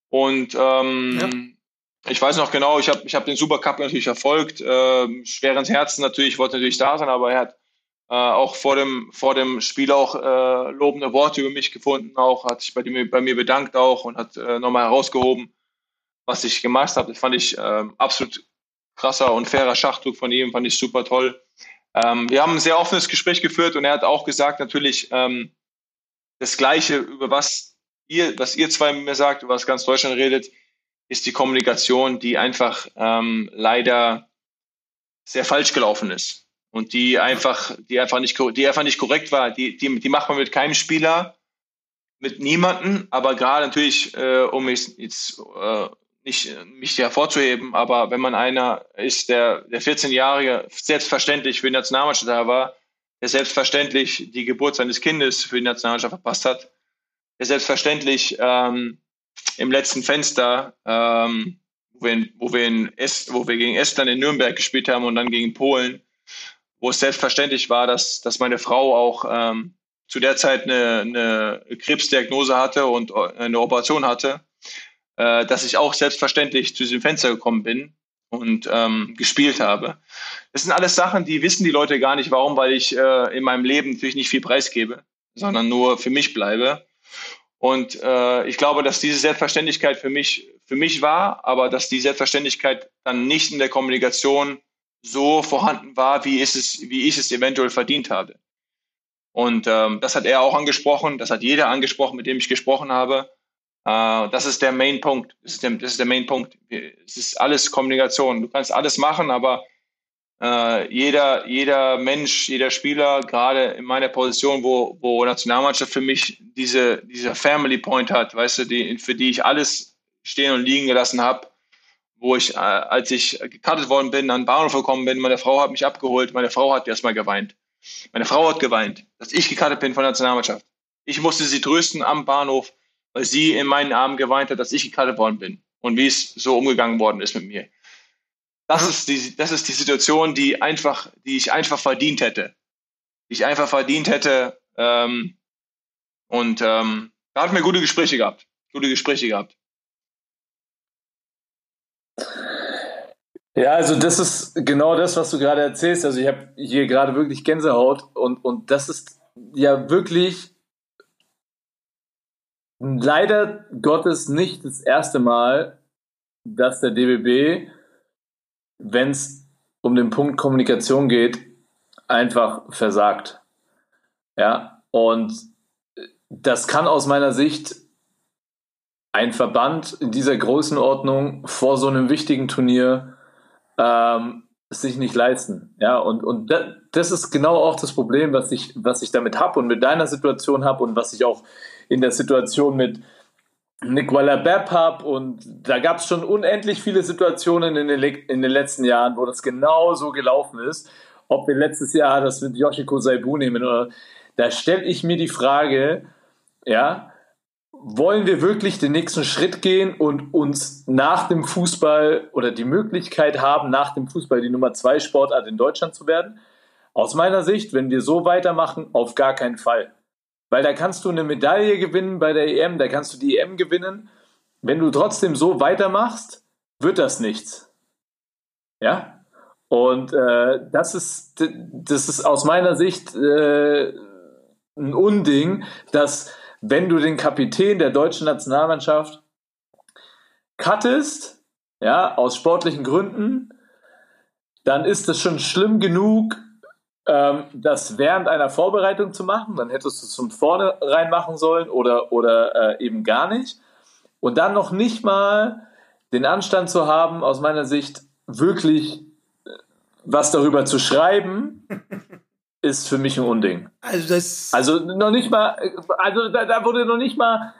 Und ähm, ich weiß noch genau, ich habe ich hab den Supercup natürlich verfolgt, ähm, schweren Herzen natürlich, wollte natürlich da sein, aber er hat äh, auch vor dem, vor dem Spiel auch äh, lobende Worte über mich gefunden, auch hat sich bei, dem, bei mir bedankt auch und hat äh, nochmal herausgehoben, was ich gemacht habe. Das fand ich ähm, absolut krasser und fairer Schachzug von ihm, fand ich super toll. Ähm, wir haben ein sehr offenes Gespräch geführt und er hat auch gesagt, natürlich ähm, das Gleiche, über was ihr, was ihr zwei mir sagt, über was ganz Deutschland redet, ist die Kommunikation, die einfach ähm, leider sehr falsch gelaufen ist und die einfach, die einfach nicht, die einfach nicht korrekt war. Die, die, die macht man mit keinem Spieler, mit niemanden, aber gerade natürlich, äh, um mich jetzt äh, nicht mich hervorzuheben, aber wenn man einer ist, der, der 14-Jährige selbstverständlich für die Nationalmannschaft da war, der selbstverständlich die Geburt seines Kindes für die Nationalmannschaft verpasst hat, der selbstverständlich ähm, im letzten Fenster, ähm, wo, wir wo, wir in Est, wo wir gegen Estland in Nürnberg gespielt haben und dann gegen Polen, wo es selbstverständlich war, dass, dass meine Frau auch ähm, zu der Zeit eine, eine Krebsdiagnose hatte und eine Operation hatte, äh, dass ich auch selbstverständlich zu diesem Fenster gekommen bin und ähm, gespielt habe. Das sind alles Sachen, die wissen die Leute gar nicht, warum, weil ich äh, in meinem Leben natürlich nicht viel preisgebe, sondern nur für mich bleibe. Und äh, ich glaube, dass diese Selbstverständlichkeit für mich, für mich war, aber dass die Selbstverständlichkeit dann nicht in der Kommunikation so vorhanden war, wie, ist es, wie ich es eventuell verdient habe. Und ähm, das hat er auch angesprochen, das hat jeder angesprochen, mit dem ich gesprochen habe. Äh, das ist der Main Punkt. Das ist der, das ist der Main Punkt. Es ist alles Kommunikation. Du kannst alles machen, aber äh, jeder, jeder Mensch, jeder Spieler, gerade in meiner Position, wo, wo Nationalmannschaft für mich diese, dieser Family Point hat, weißt du, die, für die ich alles stehen und liegen gelassen habe, wo ich, äh, als ich gekartet worden bin, an den Bahnhof gekommen bin, meine Frau hat mich abgeholt, meine Frau hat erstmal geweint. Meine Frau hat geweint, dass ich gekartet bin von der Nationalmannschaft. Ich musste sie trösten am Bahnhof, weil sie in meinen Armen geweint hat, dass ich gekartet worden bin und wie es so umgegangen worden ist mit mir. Das ist die, das ist die Situation, die einfach, die ich einfach verdient hätte. Die ich einfach verdient hätte. Ähm, und ähm, da hatten wir gute Gespräche gehabt. Gute Gespräche gehabt. Ja, also das ist genau das, was du gerade erzählst. Also ich habe hier gerade wirklich Gänsehaut und, und das ist ja wirklich leider Gottes nicht das erste Mal, dass der DBB wenn es um den Punkt Kommunikation geht, einfach versagt. Ja, und das kann aus meiner Sicht ein Verband in dieser Größenordnung vor so einem wichtigen Turnier ähm, sich nicht leisten. Ja, und, und das ist genau auch das Problem, was ich, was ich damit habe und mit deiner Situation habe und was ich auch in der Situation mit, Nicola Bepp habe und da gab es schon unendlich viele Situationen in den, in den letzten Jahren, wo das genau so gelaufen ist. Ob wir letztes Jahr das mit Yoshiko Saibu nehmen oder da stelle ich mir die Frage, ja, wollen wir wirklich den nächsten Schritt gehen und uns nach dem Fußball oder die Möglichkeit haben, nach dem Fußball die Nummer zwei Sportart in Deutschland zu werden? Aus meiner Sicht, wenn wir so weitermachen, auf gar keinen Fall. Weil da kannst du eine Medaille gewinnen bei der EM, da kannst du die EM gewinnen. Wenn du trotzdem so weitermachst, wird das nichts. Ja? Und äh, das, ist, das ist aus meiner Sicht äh, ein Unding, dass wenn du den Kapitän der deutschen Nationalmannschaft cuttest, ja, aus sportlichen Gründen, dann ist das schon schlimm genug, ähm, das während einer Vorbereitung zu machen. Dann hättest du es von vorne rein machen sollen oder, oder äh, eben gar nicht. Und dann noch nicht mal den Anstand zu haben, aus meiner Sicht wirklich äh, was darüber zu schreiben, <laughs> ist für mich ein Unding. Also das. Also noch nicht mal, also da, da wurde noch nicht mal.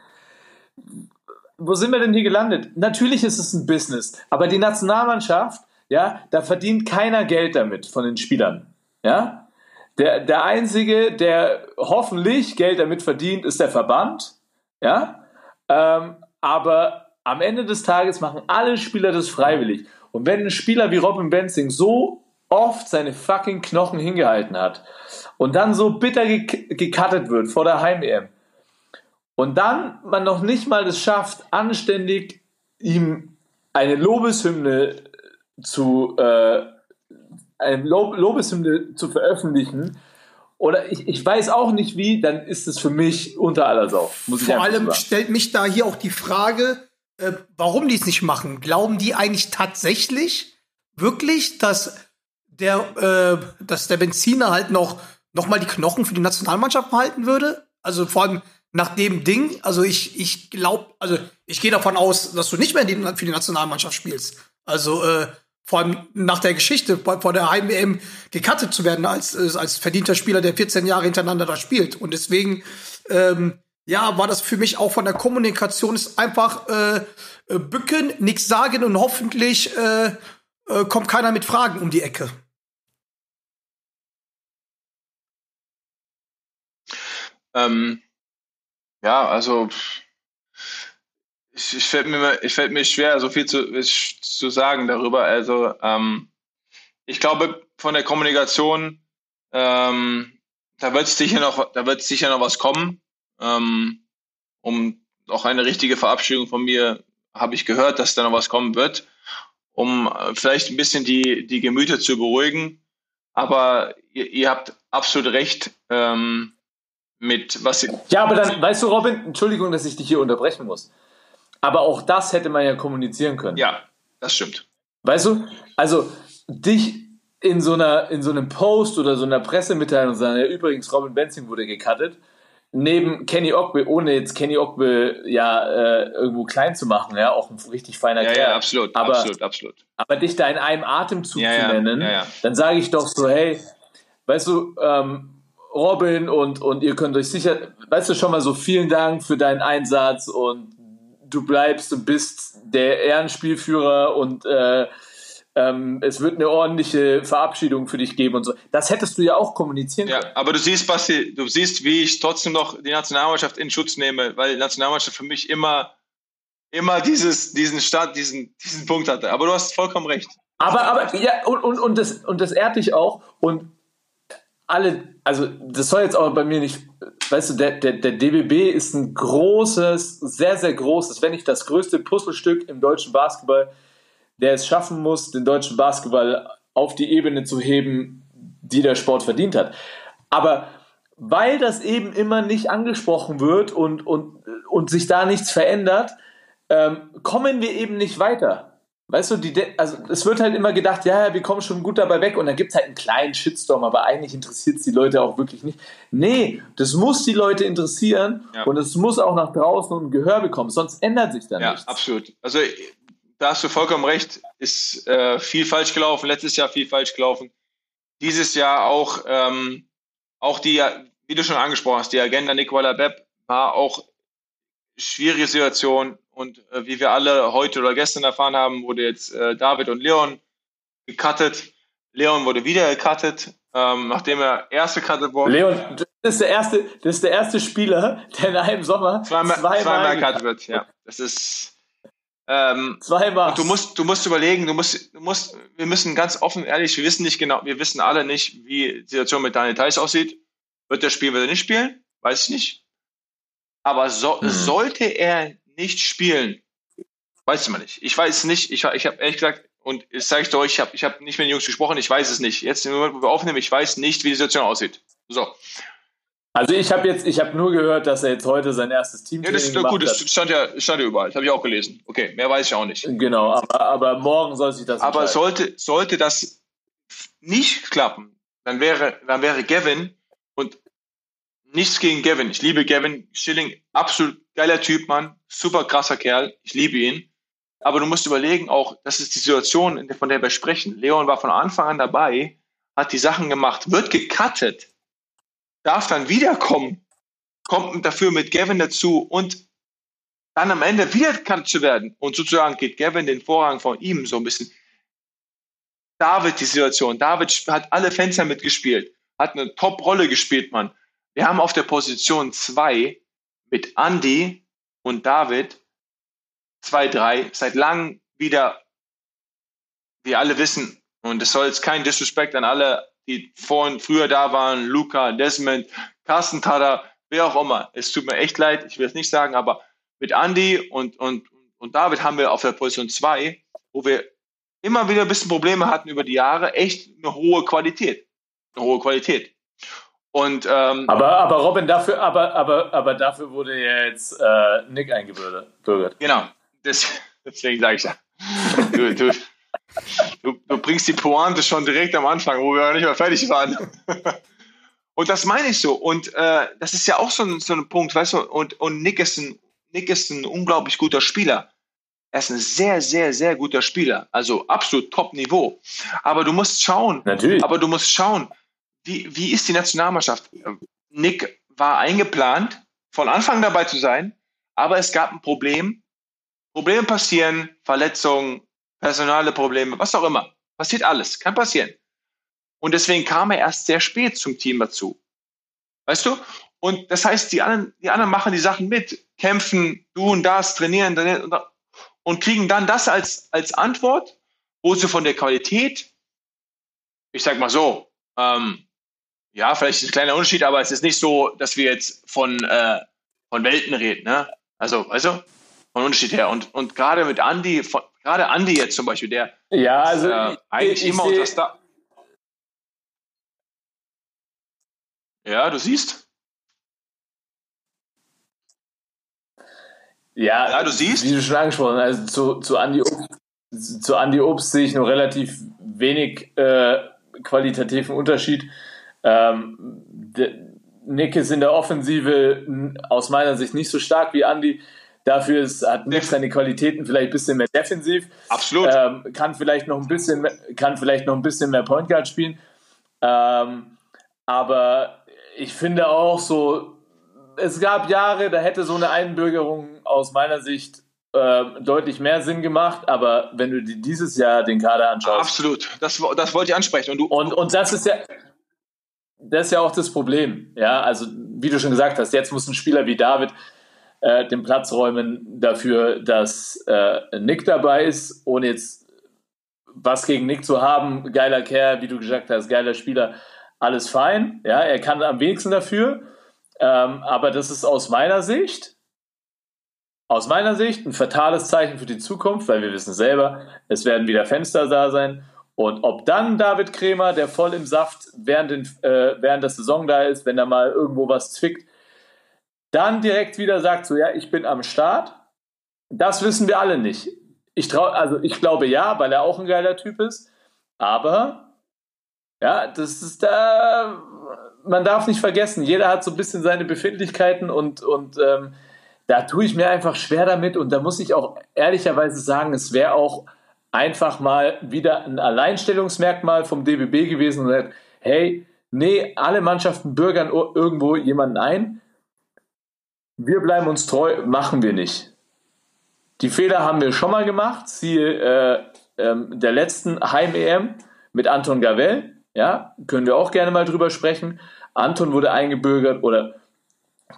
Wo sind wir denn hier gelandet? Natürlich ist es ein Business, aber die Nationalmannschaft, ja, da verdient keiner Geld damit von den Spielern. Ja? Der, der Einzige, der hoffentlich Geld damit verdient, ist der Verband. Ja? Ähm, aber am Ende des Tages machen alle Spieler das freiwillig. Und wenn ein Spieler wie Robin Benzing so oft seine fucking Knochen hingehalten hat und dann so bitter gecuttet wird vor der Heim-EM und dann man noch nicht mal es schafft, anständig ihm eine Lobeshymne zu, äh, eine Lob Lobeshymne zu veröffentlichen, oder ich, ich weiß auch nicht wie, dann ist es für mich unter aller Sau. Vor allem sagen. stellt mich da hier auch die Frage, äh, warum die es nicht machen. Glauben die eigentlich tatsächlich, wirklich, dass der, äh, dass der Benziner halt noch, noch mal die Knochen für die Nationalmannschaft behalten würde? Also vor allem nach dem Ding. Also ich, ich glaube, also ich gehe davon aus, dass du nicht mehr für die Nationalmannschaft spielst. Also äh, vor allem nach der Geschichte vor der Heim-WM gecuttet zu werden als, äh, als verdienter Spieler, der 14 Jahre hintereinander da spielt. Und deswegen, ähm, ja, war das für mich auch von der Kommunikation ist einfach äh, äh bücken, nichts sagen und hoffentlich äh, äh, kommt keiner mit Fragen um die Ecke. Ähm, ja, also ich, ich fällt mir ich fällt mir schwer, so viel zu, zu sagen darüber. Also ähm, ich glaube, von der Kommunikation, ähm, da wird sicher noch, da wird sicher noch was kommen. Ähm, um auch eine richtige Verabschiedung von mir habe ich gehört, dass da noch was kommen wird, um äh, vielleicht ein bisschen die, die Gemüter zu beruhigen. Aber ihr, ihr habt absolut recht. Ähm, mit was. Ja, aber dann, weißt du, Robin, Entschuldigung, dass ich dich hier unterbrechen muss. Aber auch das hätte man ja kommunizieren können. Ja, das stimmt. Weißt du, also dich in so einer, in so einem Post oder so einer Pressemitteilung sagen, ja, übrigens, Robin Benzing wurde gecuttet, neben Kenny Ogbe, ohne jetzt Kenny Ogbe ja äh, irgendwo klein zu machen, ja, auch ein richtig feiner ja, Kerl. Ja, absolut, aber, absolut, absolut. Aber dich da in einem Atemzug ja, zu nennen, ja, dann sage ich doch so, hey, weißt du, ähm, Robin und, und ihr könnt euch sicher, weißt du schon mal so, vielen Dank für deinen Einsatz und du bleibst und bist der Ehrenspielführer und äh, ähm, es wird eine ordentliche Verabschiedung für dich geben und so. Das hättest du ja auch kommunizieren ja, können. Aber du siehst, Basti, du siehst, wie ich trotzdem noch die Nationalmannschaft in Schutz nehme, weil die Nationalmannschaft für mich immer, immer dieses, diesen Start, diesen, diesen Punkt hatte. Aber du hast vollkommen recht. Aber, aber, ja, und, und, und, das, und das ehrt dich auch. Und alle, also das soll jetzt aber bei mir nicht, weißt du, der, der, der DBB ist ein großes, sehr, sehr großes, wenn nicht das größte Puzzlestück im deutschen Basketball, der es schaffen muss, den deutschen Basketball auf die Ebene zu heben, die der Sport verdient hat. Aber weil das eben immer nicht angesprochen wird und, und, und sich da nichts verändert, ähm, kommen wir eben nicht weiter. Weißt du, die, also es wird halt immer gedacht, ja, wir kommen schon gut dabei weg und dann gibt es halt einen kleinen Shitstorm, aber eigentlich interessiert es die Leute auch wirklich nicht. Nee, das muss die Leute interessieren Ja. und es muss auch nach draußen und Gehör bekommen, sonst ändert sich da Ja, nichts. absolut. Also da hast du vollkommen recht. Ist äh, viel falsch gelaufen. Letztes Jahr viel falsch gelaufen. Dieses Jahr auch, ähm, auch die, wie du schon angesprochen hast, die Agenda Nicola Bepp war auch schwierige Situation. Und äh, wie wir alle heute oder gestern erfahren haben, wurde jetzt äh, David und Leon gecuttet. Leon wurde wieder gecuttet, ähm, nachdem er erst gecuttet wurde. Leon, das ist, der erste, das ist der erste Spieler, der in einem Sommer zweimal, zweimal, zweimal gecuttet wird. Ja, das ist ähm, zweimal. Du musst, du musst überlegen, du musst, du musst, wir müssen ganz offen, ehrlich, wir wissen nicht genau, wir wissen alle nicht, wie die Situation mit Daniel Theiss aussieht. Wird er spielen, wird er nicht spielen? Weiß ich nicht. Aber so, Mhm. sollte er nicht spielen, weiß man nicht. Ich weiß es nicht. Ich, ich habe ehrlich gesagt, und das sage ich dir euch, ich habe ich hab nicht mit den Jungs gesprochen, ich weiß es nicht. Jetzt im Moment, wo wir aufnehmen, ich weiß nicht, wie die Situation aussieht. So. Also ich habe jetzt, ich habe nur gehört, dass er jetzt heute sein erstes Team Ja, das ist gemacht gut, das stand ja, stand ja überall. Das habe ich auch gelesen. Okay, mehr weiß ich auch nicht. Genau, aber, aber morgen soll sich das Aber sollte, sollte das nicht klappen, dann wäre, dann wäre Gavin nichts gegen Gavin. Ich liebe Gavin Schilling, absolut geiler Typ, Mann, super krasser Kerl. Ich liebe ihn. Aber du musst überlegen, auch, das ist die Situation, von der wir sprechen. Leon war von Anfang an dabei, hat die Sachen gemacht, wird gecuttet, darf dann wiederkommen, kommt dafür mit Gavin dazu und dann am Ende wieder gecuttet zu werden. Und sozusagen geht Gavin den Vorrang von ihm so ein bisschen. David die Situation. David hat alle Fenster mitgespielt, hat eine Top-Rolle gespielt, Mann. Wir haben auf der Position zwei mit Andy und David zwei, drei seit langem wieder, wir alle wissen, und es soll jetzt kein Disrespect an alle, die vorhin früher da waren, Luca, Desmond, Carsten Tada, wer auch immer. Es tut mir echt leid, ich will es nicht sagen, aber mit Andy und, und, und David haben wir auf der Position zwei, wo wir immer wieder ein bisschen Probleme hatten über die Jahre, echt eine hohe Qualität. Eine hohe Qualität. Und ähm, aber, aber Robin, dafür, aber, aber, aber dafür wurde jetzt äh, Nick eingebürgert. Genau, das, deswegen sage ich ja. Du, du, du, du bringst die Pointe schon direkt am Anfang, wo wir noch nicht mal fertig waren. und das meine ich so. Und äh, das ist ja auch so ein, so ein Punkt, weißt du, und, und Nick ist ein, Nick ist ein unglaublich guter Spieler. Er ist ein sehr, sehr, sehr guter Spieler. Also absolut Top-Niveau. Aber du musst schauen. Natürlich. Aber du musst schauen, wie, wie ist die Nationalmannschaft? Nick war eingeplant, von Anfang dabei zu sein, aber es gab ein Problem. Probleme passieren, Verletzungen, personale Probleme, was auch immer. Passiert alles, kann passieren. Und deswegen kam er erst sehr spät zum Team dazu. Weißt du? Und das heißt, die anderen, die anderen machen die Sachen mit, kämpfen, und das, trainieren, trainieren und kriegen dann das als, als Antwort, wo sie von der Qualität, ich sag mal so, ähm, ja, vielleicht ist ein kleiner Unterschied, aber es ist nicht so, dass wir jetzt von, äh, von Welten reden, ne? Also, weißt du, von Unterschied her. Und, und gerade mit Andy, gerade Andy jetzt zum Beispiel, der Ja, also äh, ich- eigentlich ich immer seh- unter Star. Ja, du siehst. Ja, Ja, du siehst. Wie du schon angesprochen hast, also zu, zu, Andi Obst, zu Andi Obst sehe ich nur relativ wenig äh, qualitativen Unterschied. Ähm, Nick ist in der Offensive aus meiner Sicht nicht so stark wie Andi. Dafür ist, hat Nick seine Qualitäten vielleicht ein bisschen mehr defensiv. Absolut. Ähm, kann vielleicht noch ein bisschen, mehr- kann vielleicht noch ein bisschen mehr Point Guard spielen. Ähm, aber ich finde auch so, es gab Jahre, da hätte so eine Einbürgerung aus meiner Sicht ähm, deutlich mehr Sinn gemacht. Aber wenn du dir dieses Jahr den Kader anschaust, Absolut. Das, das wollte ich ansprechen. Und du, und, und das ist ja, das ist ja auch das Problem. Ja, also wie du schon gesagt hast, jetzt muss ein Spieler wie David äh, den Platz räumen dafür, dass äh, Nick dabei ist, ohne jetzt was gegen Nick zu haben. Geiler Kerl, wie du gesagt hast, geiler Spieler, alles fein. Ja, er kann am wenigsten dafür. Ähm, aber das ist aus meiner Sicht, aus meiner Sicht ein fatales Zeichen für die Zukunft, weil wir wissen selber, es werden wieder Fenster da sein. Und ob dann David Kremer, der voll im Saft während, den, äh, während der Saison da ist, wenn er mal irgendwo was zwickt, dann direkt wieder sagt, so ja, ich bin am Start, das wissen wir alle nicht. Ich trau, also ich glaube ja, weil er auch ein geiler Typ ist, aber ja, das ist da, man darf nicht vergessen, jeder hat so ein bisschen seine Befindlichkeiten und, und ähm, da tue ich mir einfach schwer damit und da muss ich auch ehrlicherweise sagen, es wäre auch einfach mal wieder ein Alleinstellungsmerkmal vom DBB gewesen und sagt, hey, nee, alle Mannschaften bürgern irgendwo jemanden ein. Wir bleiben uns treu, machen wir nicht. Die Fehler haben wir schon mal gemacht, siehe äh, ähm, der letzten Heim-EM mit Anton Gavel. Ja, können wir auch gerne mal drüber sprechen. Anton wurde eingebürgert oder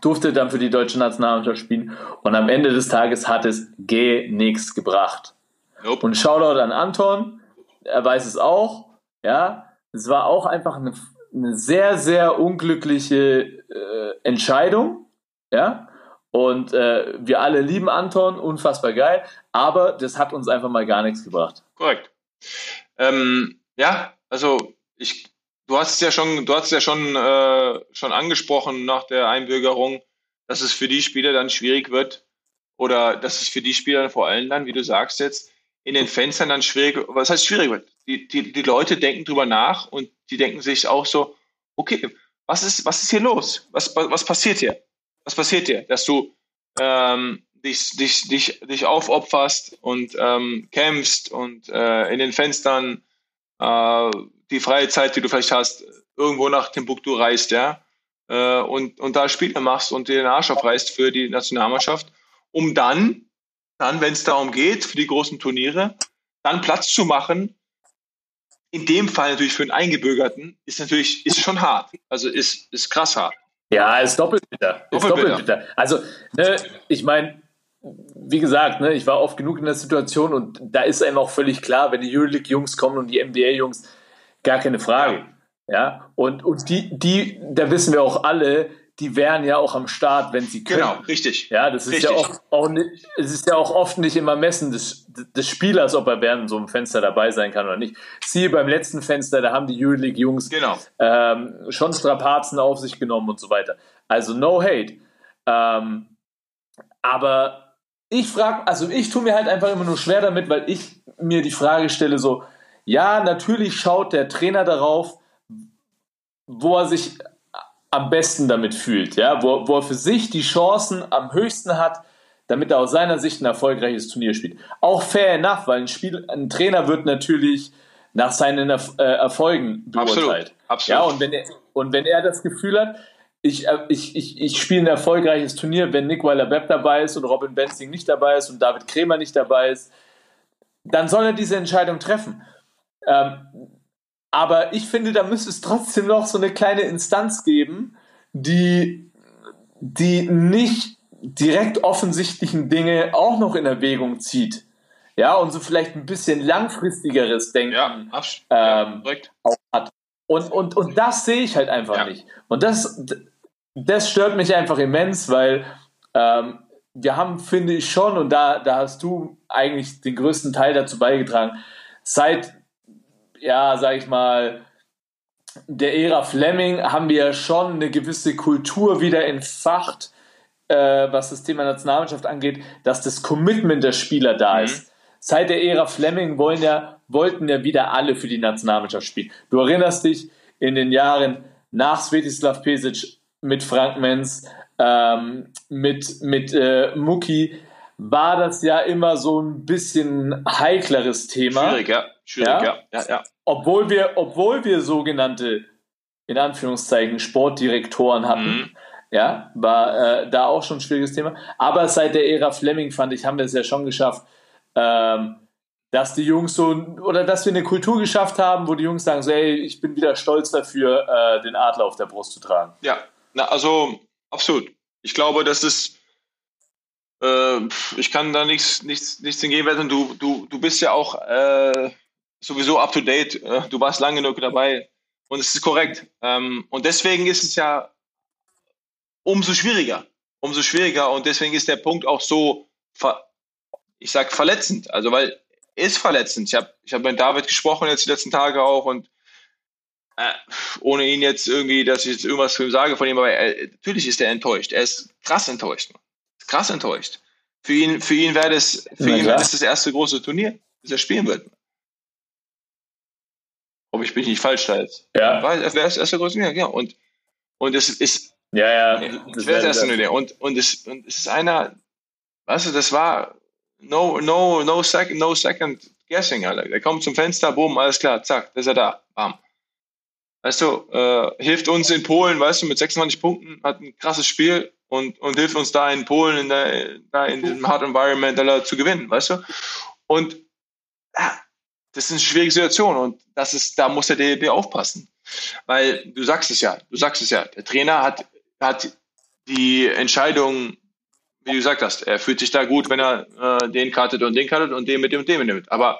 durfte dann für die deutsche Nationalmannschaft spielen und am Ende des Tages hat es G nichts gebracht. Nope. Und Shoutout an Anton, er weiß es auch. Ja, es war auch einfach eine, eine sehr, sehr unglückliche äh, Entscheidung. Ja, und äh, wir alle lieben Anton, unfassbar geil, aber das hat uns einfach mal gar nichts gebracht. korrekt. Ähm, ja, also ich, du hast es ja schon, du hast es ja schon, äh, schon angesprochen nach der Einbürgerung, dass es für die Spieler dann schwierig wird oder dass es für die Spieler vor allem dann, wie du sagst jetzt, in den Fenstern dann schwierig, was heißt schwierig wird? Die, die, die Leute denken drüber nach und die denken sich auch so, okay, was ist, was ist hier los? Was, was, was passiert hier? Was passiert hier? Dass du ähm, dich, dich, dich, dich aufopferst und ähm, kämpfst und äh, in den Fenstern äh, die freie Zeit, die du vielleicht hast, irgendwo nach Timbuktu reist, ja, äh, und, und da Spiele machst und dir den Arsch aufreißt für die Nationalmannschaft, um dann, dann, wenn es darum geht, für die großen Turniere, dann Platz zu machen. In dem Fall natürlich für einen Eingebürgerten ist natürlich, ist schon hart. Also ist, ist krass hart. Ja, ist doppelt bitter. Ist Doppelt bitter. Also, ne, ich meine, wie gesagt, ne, ich war oft genug in der Situation und da ist einem auch völlig klar, wenn die Euroleague-Jungs kommen und die NBA-Jungs, gar keine Frage. Ja, und, und die, die, da wissen wir auch alle, die wären ja auch am Start, wenn sie können. Genau, richtig. Ja, das ist Richtig. ja auch, auch nicht, es ist ja auch oft nicht immer Messen des, des Spielers, ob er während so einem Fenster dabei sein kann oder nicht. Siehe beim letzten Fenster, da haben die Euroleague-Jungs Genau. ähm, schon Strapazen auf sich genommen und so weiter. Also no hate. Ähm, aber ich frage, also ich tue mir halt einfach immer nur schwer damit, weil ich mir die Frage stelle so, ja, natürlich schaut der Trainer darauf, wo er sich am besten damit fühlt, ja, wo, wo er für sich die Chancen am höchsten hat, damit er aus seiner Sicht ein erfolgreiches Turnier spielt. Auch fair enough, weil ein, Spiel, ein Trainer wird natürlich nach seinen Erf äh, Erfolgen beurteilt. Absolut, absolut. Ja, und wenn, er, und wenn er das Gefühl hat, ich, äh, ich, ich, ich spiele ein erfolgreiches Turnier, wenn Nick Weiler-Webb dabei ist und Robin Benzing nicht dabei ist und David Kremer nicht dabei ist, dann soll er diese Entscheidung treffen. Ähm, aber ich finde, da müsste es trotzdem noch so eine kleine Instanz geben, die, die nicht direkt offensichtlichen Dinge auch noch in Erwägung zieht. Ja, und so vielleicht ein bisschen langfristigeres Denken Ja, ja, ähm, korrekt. auch hat. Und, und, und das sehe ich halt einfach Ja. nicht. Und das, das stört mich einfach immens, weil ähm, wir haben, finde ich schon, und da, da hast du eigentlich den größten Teil dazu beigetragen, seit, ja, sag ich mal, der Ära Fleming haben wir ja schon eine gewisse Kultur wieder entfacht, äh, was das Thema Nationalmannschaft angeht, dass das Commitment der Spieler da Mhm. ist. Seit der Ära Fleming wollen ja, wollten ja wieder alle für die Nationalmannschaft spielen. Du erinnerst dich in den Jahren nach Svetislav Pesic mit Frank Menz, ähm, mit, mit äh, Muki, war das ja immer so ein bisschen heikleres Thema Schwierig, ja. Schwierig, Ja? ja. ja, obwohl wir, obwohl wir sogenannte, in Anführungszeichen, Sportdirektoren hatten, Mhm. ja, war äh, da auch schon ein schwieriges Thema. Aber seit der Ära Fleming, fand ich, haben wir es ja schon geschafft, ähm, dass die Jungs so, oder dass wir eine Kultur geschafft haben, wo die Jungs sagen, so, ey, ich bin wieder stolz dafür, äh, den Adler auf der Brust zu tragen. Ja, na, also absolut. Ich glaube, das ist, äh, ich kann da nichts, nichts, nichts entgegenwerfen. Du, du, du bist ja auch äh, sowieso up to date. Äh, du warst lange genug dabei und es ist korrekt. Ähm, und deswegen ist es ja umso schwieriger. Umso schwieriger und deswegen ist der Punkt auch so, ich sag verletzend. Also, weil ist verletzend. Ich habe ich hab mit David gesprochen jetzt die letzten Tage auch und äh, ohne ihn jetzt irgendwie, dass ich jetzt irgendwas zu ihm sage von ihm, aber er, natürlich ist er enttäuscht. Er ist krass enttäuscht. Krass enttäuscht. Für ihn, für ihn wäre das, für Na ihn klar. wäre das das erste große Turnier, das er spielen wird. Ob ich mich nicht falsch da jetzt. Ja, Weil Es wäre das erste große Turnier, ja. Und, und es ist, ja, ja. Nee, das das wäre das wär- erste Turnier. Und, und, es, und es ist einer, weißt du, das war no, no, no second, no second guessing, Alter. Der kommt zum Fenster, boom, alles klar, zack, ist er da, bam. Weißt du, äh, hilft uns in Polen, weißt du, mit 26 Punkten, hat ein krasses Spiel und, und hilft uns da in Polen, in, der, da in diesem Hard Environment Alter, zu gewinnen, weißt du? Und ja, das ist eine schwierige Situation und das ist, da muss der DLB aufpassen. Weil du sagst es ja, du sagst es ja, der Trainer hat, hat die Entscheidung, wie du gesagt hast, er fühlt sich da gut, wenn er äh, den kartet und den kartet und den mit dem und dem nimmt. Aber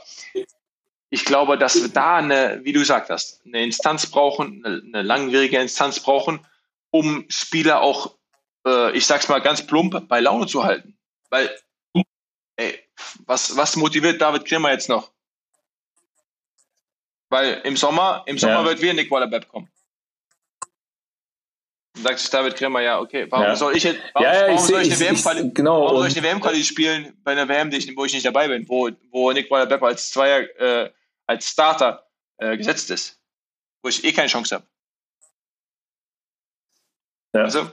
ich glaube, dass wir da eine, wie du gesagt hast, eine Instanz brauchen, eine, eine langwierige Instanz brauchen, um Spieler auch, äh, ich sag's mal ganz plump, bei Laune zu halten. Weil, ey, was, was motiviert David Krimmer jetzt noch? Weil im Sommer, im Sommer Ja. wird wieder Nick Waller-Bepp kommen. Dann sagt sich David Krimmer, ja, okay, warum Ja. soll ich jetzt, warum, Ja, warum ich soll ich eine ich, WM-Quali ich, genau. Warum soll und- ich eine WM-Quali spielen bei einer WM, wo ich nicht dabei bin, wo, wo Nick Waller-Bepp als Zweier, äh, als Starter äh, gesetzt ist, wo ich eh keine Chance habe. Ja. Also,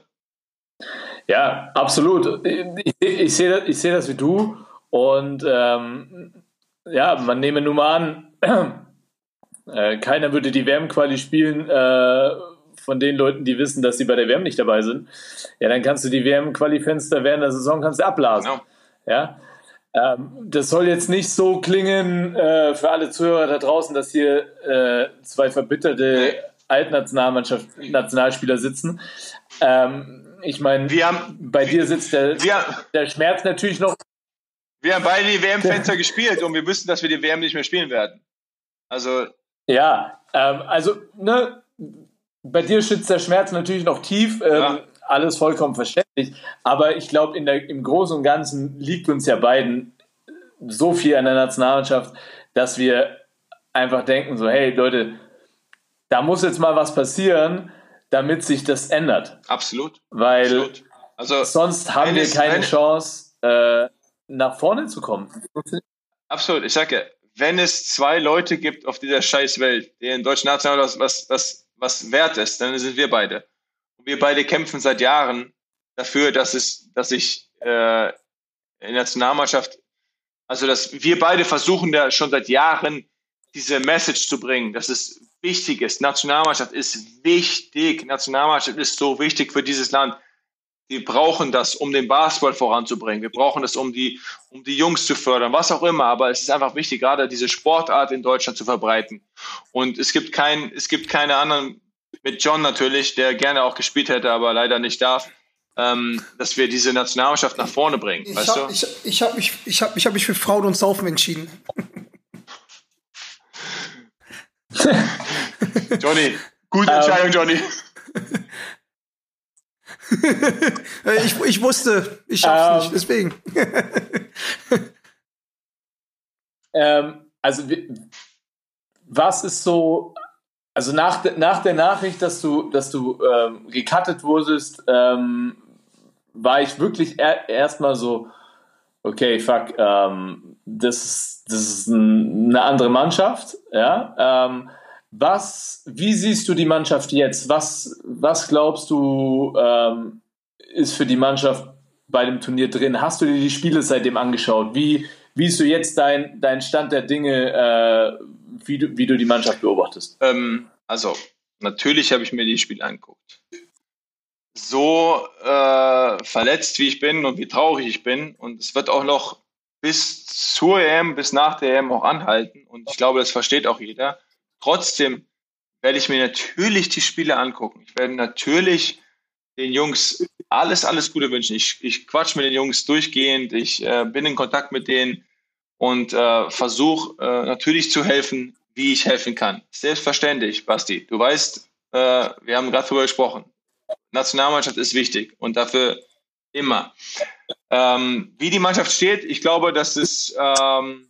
Ja, absolut. Ich, ich sehe das, ich sehe das wie du. Und ähm, ja, man nehme nun mal an, äh, keiner würde die WM-Quali spielen äh, von den Leuten, die wissen, dass sie bei der WM nicht dabei sind. Ja, dann kannst du die WM-Quali-Fenster während der Saison kannst du abblasen. genau. Ja. Ähm, das soll jetzt nicht so klingen äh, für alle Zuhörer da draußen, dass hier äh, zwei verbitterte Altnationalmannschaft Nationalspieler sitzen. Ähm, ich meine, haben, bei dir sitzt der, wir, der Schmerz natürlich noch. wir haben beide die WM-Fenster gespielt und wir wissen, dass wir die WM nicht mehr spielen werden. Also, Ja, ähm, also ne, bei dir sitzt der Schmerz natürlich noch tief. Ähm, Ja. Alles vollkommen verständlich. Aber ich glaube, im Großen und Ganzen liegt uns ja beiden so viel an der Nationalmannschaft, dass wir einfach denken, so, hey Leute, da muss jetzt mal was passieren, damit sich das ändert. absolut. Weil absolut. Also, sonst haben wir keine eine- Chance, äh, nach vorne zu kommen. absolut. Ich sage, wenn es zwei Leute gibt auf dieser scheiß Welt, denen deutsche National was, was, was, was wert ist, dann sind wir beide. Und wir beide kämpfen seit Jahren dafür, dass es, dass ich äh, in der Nationalmannschaft, also dass wir beide versuchen da schon seit Jahren diese Message zu bringen, dass es wichtig ist. Nationalmannschaft ist wichtig. Nationalmannschaft ist so wichtig für dieses Land. Wir brauchen das, um den Basketball voranzubringen. Wir brauchen das, um die, um die Jungs zu fördern, was auch immer. Aber es ist einfach wichtig, gerade diese Sportart in Deutschland zu verbreiten. Und es gibt kein, es gibt keine anderen, mit John natürlich, der gerne auch gespielt hätte, aber leider nicht darf, ähm, dass wir diese Nationalmannschaft nach vorne bringen. Ich weißt habe du? ich, ich hab mich, ich hab, ich hab mich für Frauen und Saufen entschieden. <laughs> Johnny, gute Entscheidung, Johnny. <laughs> <laughs> Ich, ich wusste, ich schaff's Ähm. nicht, deswegen. <laughs> Ähm, also, was ist so, also nach, de- nach der Nachricht, dass du, dass du ähm, gecuttet wurdest, ähm, war ich wirklich er, erstmal so, okay, fuck, ähm, das ist, das ist ein, eine andere Mannschaft, ja. Ähm, was, wie siehst du die Mannschaft jetzt? Was, was glaubst du, ähm, ist für die Mannschaft bei dem Turnier drin? Hast du dir die Spiele seitdem angeschaut? Wie, wie ist so jetzt dein, dein Stand der Dinge, äh, wie, du, wie du die Mannschaft beobachtest? Ähm, also, natürlich habe ich mir die Spiele angeguckt. So äh, verletzt wie ich bin und wie traurig ich bin, und es wird auch noch bis zur EM, bis nach der EM auch anhalten, und ich glaube, das versteht auch jeder. Trotzdem werde ich mir natürlich die Spiele angucken. Ich werde natürlich den Jungs alles, alles Gute wünschen. Ich, ich quatsch mit den Jungs durchgehend, ich äh, bin in Kontakt mit denen und äh, versuche äh, natürlich zu helfen, wie ich helfen kann. Selbstverständlich, Basti. Du weißt, äh, wir haben gerade darüber gesprochen. Nationalmannschaft ist wichtig und dafür immer. Ähm, wie die Mannschaft steht, ich glaube, dass es ähm,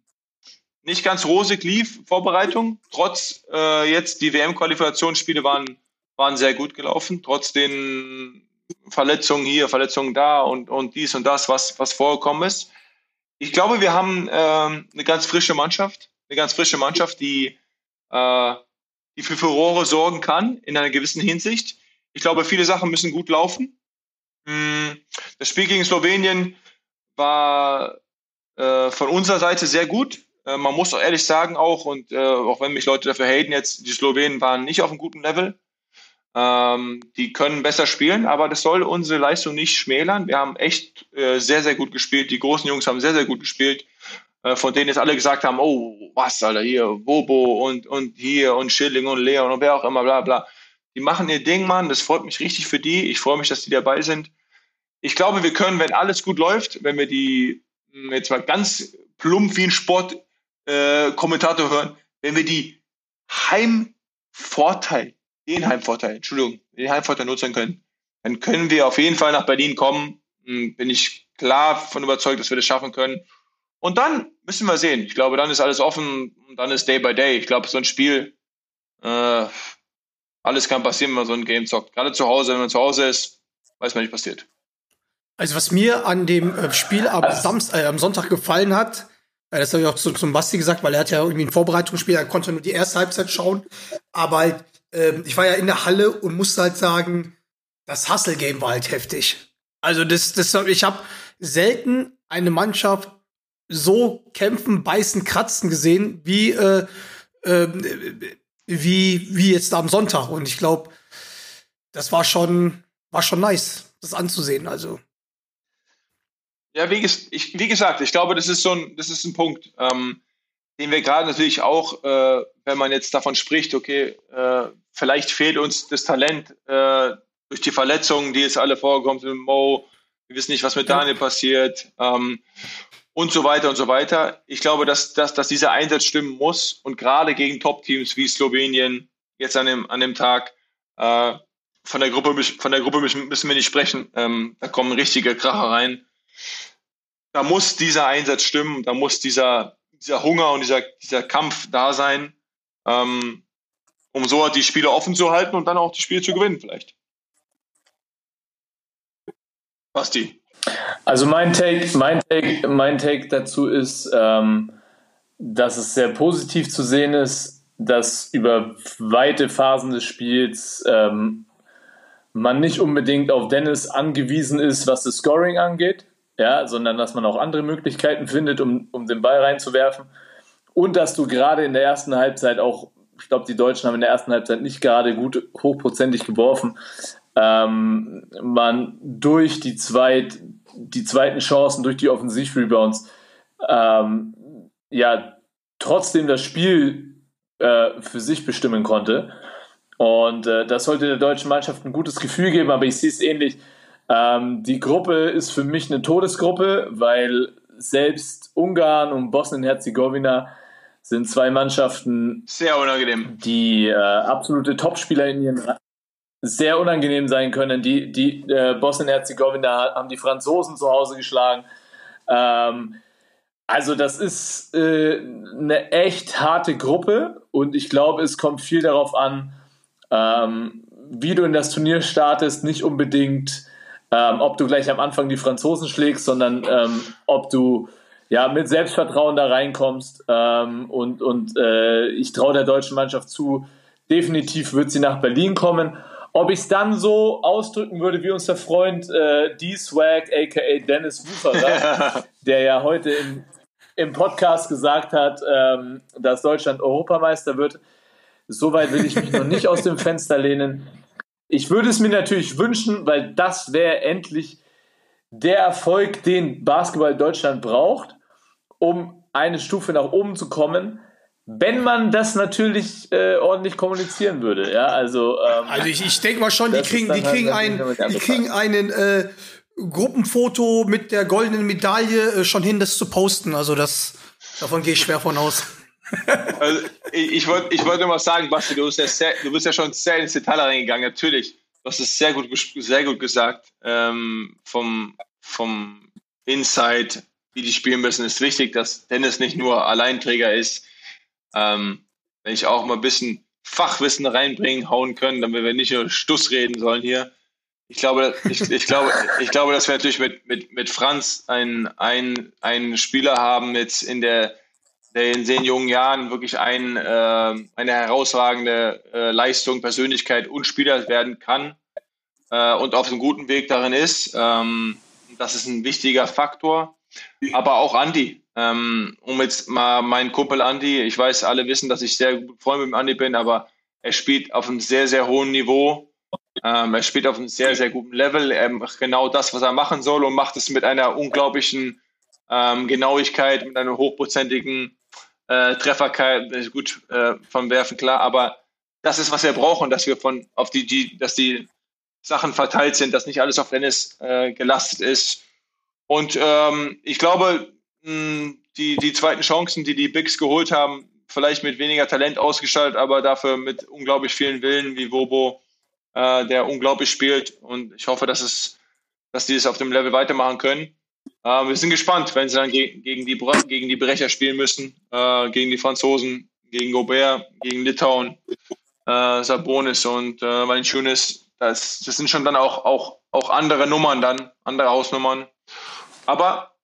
nicht ganz rosig lief, Vorbereitung. Trotz äh, jetzt die WM-Qualifikationsspiele waren, waren sehr gut gelaufen, trotz den Verletzungen hier, Verletzungen da und, und dies und das, was, was vorgekommen ist. Ich glaube, wir haben ähm, eine ganz frische Mannschaft, eine ganz frische Mannschaft, die, äh, die für Furore sorgen kann in einer gewissen Hinsicht. Ich glaube, viele Sachen müssen gut laufen. Mm, Das Spiel gegen Slowenien war äh, von unserer Seite sehr gut. Äh, man muss auch ehrlich sagen auch, und äh, auch wenn mich Leute dafür haten jetzt, die Slowenen waren nicht auf einem guten Level. Ähm, die können besser spielen, aber das soll unsere Leistung nicht schmälern. Wir haben echt äh, sehr, sehr gut gespielt. Die großen Jungs haben sehr, sehr gut gespielt. Äh, von denen jetzt alle gesagt haben, oh, was, Alter, hier, Bobo und, und hier und Schilling und Leon und wer auch immer, bla, bla. Die machen ihr Ding, Mann. Das freut mich richtig für die. Ich freue mich, dass die dabei sind. Ich glaube, wir können, wenn alles gut läuft, wenn wir die, mh, jetzt mal ganz plump wie ein Sportkommentator äh, Kommentator hören, wenn wir die Heimvorteil, den Heimvorteil, Entschuldigung, den Heimvorteil nutzen können, dann können wir auf jeden Fall nach Berlin kommen. Hm, Bin ich klar von überzeugt, dass wir das schaffen können. Und dann müssen wir sehen. Ich glaube, dann ist alles offen und dann ist Day by Day. Ich glaube, so ein Spiel, äh, alles kann passieren, wenn man so ein Game zockt. Gerade zu Hause, wenn man zu Hause ist, weiß man nicht passiert. Also was mir an dem äh, Spiel am, Samst, äh, am Sonntag gefallen hat, äh, das habe ich auch zu, zum Basti gesagt, weil er hat ja irgendwie ein Vorbereitungsspiel, er konnte nur die erste Halbzeit schauen, aber halt, ähm, ich war ja in der Halle und musste halt sagen, das Hustle-Game war halt heftig. Also das, das, ich habe selten eine Mannschaft so kämpfen, beißen, kratzen gesehen, wie, äh, äh, wie, wie jetzt am Sonntag. Und ich glaube, das war schon, war schon nice, das anzusehen. Also. Ja, wie, ich, wie gesagt, ich glaube, das ist so ein, das ist ein Punkt, ähm, den wir gerade natürlich auch, äh, wenn man jetzt davon spricht, okay, äh, vielleicht fehlt uns das Talent äh, durch die Verletzungen, die jetzt alle vorgekommen sind, Mo, wir wissen nicht, was mit Daniel passiert ähm, und so weiter und so weiter. Ich glaube, dass, dass, dass dieser Einsatz stimmen muss und gerade gegen Top-Teams wie Slowenien jetzt an dem, an dem Tag, äh, von der Gruppe, von der Gruppe müssen wir nicht sprechen. Ähm, da kommen richtige Kracher rein. Da muss dieser Einsatz stimmen, da muss dieser, dieser Hunger und dieser, dieser Kampf da sein, ähm, um so die Spiele offen zu halten und dann auch die Spiele zu gewinnen, vielleicht. Basti. Also mein Take, mein Take, mein Take dazu ist, ähm, dass es sehr positiv zu sehen ist, dass über weite Phasen des Spiels ähm, man nicht unbedingt auf Dennis angewiesen ist, was das Scoring angeht, ja, sondern dass man auch andere Möglichkeiten findet, um, um den Ball reinzuwerfen. Und dass du gerade in der ersten Halbzeit auch, ich glaube, die Deutschen haben in der ersten Halbzeit nicht gerade gut hochprozentig geworfen, ähm, man durch die, zweit, die zweiten Chancen, durch die Offensivrebounds, ähm, ja, trotzdem das Spiel äh, für sich bestimmen konnte. Und äh, das sollte der deutschen Mannschaft ein gutes Gefühl geben, aber ich sehe es ähnlich. Ähm, die Gruppe ist für mich eine Todesgruppe, weil selbst Ungarn und Bosnien-Herzegowina sind zwei Mannschaften, Sehr unangenehm. die äh, absolute Topspieler in ihren Reihen sehr unangenehm sein können. Die, die äh, Bosnien-Herzegowina haben die Franzosen zu Hause geschlagen. Ähm, also das ist äh, eine echt harte Gruppe und ich glaube, es kommt viel darauf an, ähm, wie du in das Turnier startest, nicht unbedingt, ähm, ob du gleich am Anfang die Franzosen schlägst, sondern ähm, ob du ja mit Selbstvertrauen da reinkommst. Ähm, und und äh, ich traue der deutschen Mannschaft zu, definitiv wird sie nach Berlin kommen. Ob ich es dann so ausdrücken würde, wie uns der Freund äh, D-Swag, aka Dennis Wucherer, <laughs> der ja heute im, im Podcast gesagt hat, ähm, dass Deutschland Europameister wird. Soweit will ich mich noch nicht aus dem Fenster lehnen. Ich würde es mir natürlich wünschen, weil das wäre endlich der Erfolg, den Basketball Deutschland braucht, um eine Stufe nach oben zu kommen. Wenn man das natürlich äh, ordentlich kommunizieren würde, ja, also, ähm, Also ich, ich denke mal schon, die kriegen, die halt kriegen natürlich ein, die kriegen einen äh, Gruppenfoto mit der goldenen Medaille äh, schon hin, das zu posten. Also das davon gehe ich schwer von aus. Also, ich, ich wollte ich wollt nur mal sagen, Basti, du bist, ja sehr, du bist ja schon sehr ins Detail reingegangen. Natürlich, du hast es sehr gut, sehr gut gesagt. Ähm, vom, vom Insight, wie die spielen müssen, ist wichtig, dass Dennis nicht nur Alleinträger ist. Ähm, wenn ich auch mal ein bisschen Fachwissen reinbringen, hauen können, damit wir nicht nur Stuss reden sollen hier. Ich glaube, ich, ich glaube, ich glaube, dass wir natürlich mit, mit, mit Franz einen, einen, einen Spieler haben jetzt in der, der in sehr jungen Jahren wirklich ein, äh, eine herausragende äh, Leistung, Persönlichkeit und Spieler werden kann äh, und auf einem guten Weg darin ist. Ähm, das ist ein wichtiger Faktor. Aber auch Andi, ähm, um jetzt mal meinen Kumpel Andi, ich weiß, alle wissen, dass ich sehr gut Freund mit Andi bin, aber er spielt auf einem sehr, sehr hohen Niveau. Ähm, er spielt auf einem sehr, sehr guten Level. Er macht genau das, was er machen soll und macht es mit einer unglaublichen ähm, Genauigkeit, mit einer hochprozentigen äh, Trefferkeit, ist gut äh, vom Werfen klar, aber das ist, was wir brauchen, dass wir von auf die, die dass die Sachen verteilt sind, dass nicht alles auf Dennis äh, gelastet ist. Und ähm, ich glaube, mh, die, die zweiten Chancen, die die Bigs geholt haben, vielleicht mit weniger Talent ausgestaltet, aber dafür mit unglaublich vielen Willen, wie Wobo, äh, der unglaublich spielt. Und ich hoffe, dass es, dass die es auf dem Level weitermachen können. Äh, wir sind gespannt, wenn sie dann ge gegen, die, gegen die Brecher spielen müssen, äh, gegen die Franzosen, gegen Gobert, gegen Litauen, äh, Sabonis und äh, Valanciunas. Das, das sind schon dann auch, auch, auch andere Nummern dann, andere Hausnummern. Aber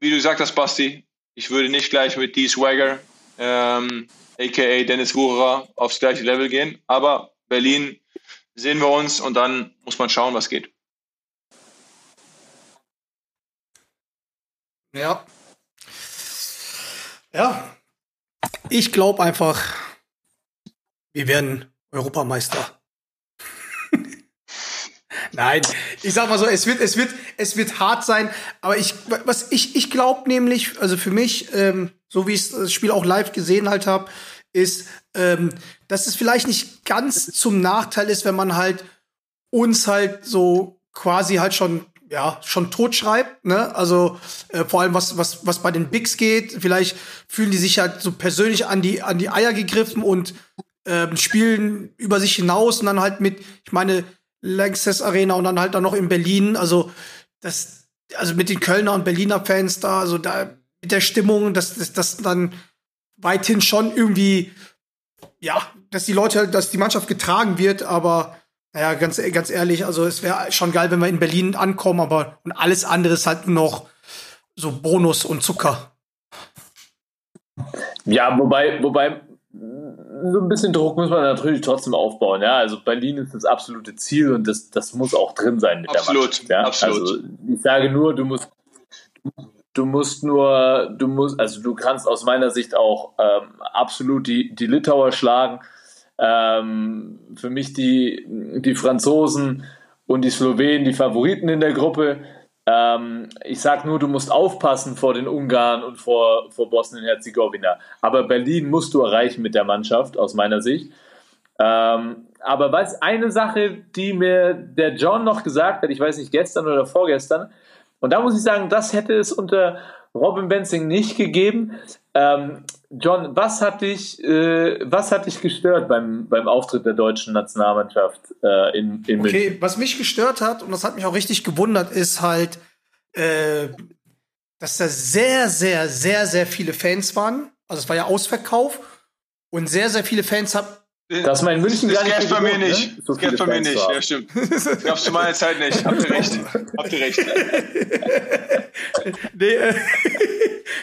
wie du gesagt hast, Basti, ich würde nicht gleich mit D. Swagger, ähm, aka Dennis Wucherer, aufs gleiche Level gehen. Aber Berlin sehen wir uns und dann muss man schauen, was geht. Ja. Ja. Ich glaube einfach, wir werden Europameister. <laughs> Nein, ich sag mal so, es wird, es wird, es wird hart sein, aber ich, was ich, ich glaube nämlich, also für mich, ähm, so wie ich das Spiel auch live gesehen halt habe, ist, ähm, dass es vielleicht nicht ganz zum Nachteil ist, wenn man halt uns halt so quasi halt schon ja schon totschreibt, ne? Also äh, vor allem was was was bei den Bigs geht, vielleicht fühlen die sich halt so persönlich an die an die Eier gegriffen und ähm, spielen über sich hinaus und dann halt mit, ich meine Lanxess Arena und dann halt dann noch in Berlin, also das also mit den Kölner und Berliner Fans da, also da mit der Stimmung, dass das, das dann weithin schon irgendwie ja, dass die Leute, dass die Mannschaft getragen wird, aber naja, ganz, ganz ehrlich, also es wäre schon geil, wenn wir in Berlin ankommen, aber und alles andere ist halt nur noch so Bonus und Zucker. Ja, wobei, wobei so ein bisschen Druck muss man natürlich trotzdem aufbauen. Ja, also Berlin ist das absolute Ziel und das, das muss auch drin sein mit absolut, der Mannschaft. Ja? Absolut. Also ich sage nur, du musst, du musst nur, du musst, also du kannst aus meiner Sicht auch ähm, absolut die, die Litauer schlagen. Ähm, für mich die, die Franzosen und die Slowenen die Favoriten in der Gruppe. Ähm, ich sage nur, du musst aufpassen vor den Ungarn und vor, vor Bosnien-Herzegowina. Aber Berlin musst du erreichen mit der Mannschaft, aus meiner Sicht. Ähm, aber was eine Sache, die mir der John noch gesagt hat, ich weiß nicht, gestern oder vorgestern, und da muss ich sagen, das hätte es unter Robin Benzing nicht gegeben. Ähm, John, was hat dich, äh, was hat dich gestört beim, beim Auftritt der deutschen Nationalmannschaft äh, in, in München? Okay, was mich gestört hat, und das hat mich auch richtig gewundert, ist halt, äh, dass da sehr, sehr, sehr, sehr viele Fans waren. Also es war ja Ausverkauf. Und sehr, sehr viele Fans haben. Das ist mein München das gar nicht so bei mir gewohnt, nicht. ne? So das bei mir nicht. Ja, stimmt. Das gab's zu meiner Zeit nicht. Habt ihr recht. Habt ihr recht. <laughs> Nee, äh,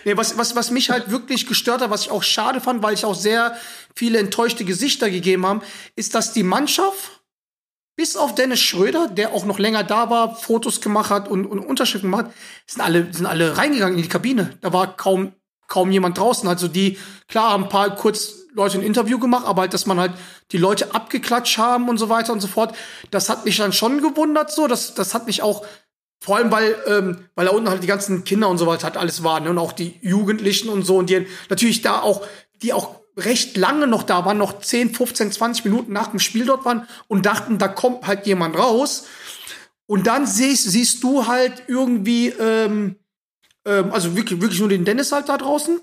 nee was, was, was mich halt wirklich gestört hat, was ich auch schade fand, weil ich auch sehr viele enttäuschte Gesichter gegeben haben, ist, dass die Mannschaft, bis auf Dennis Schröder, der auch noch länger da war, Fotos gemacht hat und, und Unterschriften gemacht sind alle, sind alle reingegangen in die Kabine. Da war kaum, kaum jemand draußen. Also die, klar, haben ein paar kurz Leute ein Interview gemacht, aber halt, dass man halt die Leute abgeklatscht haben und so weiter und so fort, das hat mich dann schon gewundert so. Das, das hat mich auch vor allem, weil, ähm, weil da unten halt die ganzen Kinder und so weiter halt alles waren ne? und auch die Jugendlichen und so und die natürlich da auch, die auch recht lange noch da waren, noch 10, 15, 20 Minuten nach dem Spiel dort waren und dachten, da kommt halt jemand raus. Und dann siehst, siehst du halt irgendwie, ähm, ähm, also wirklich, wirklich nur den Dennis halt da draußen.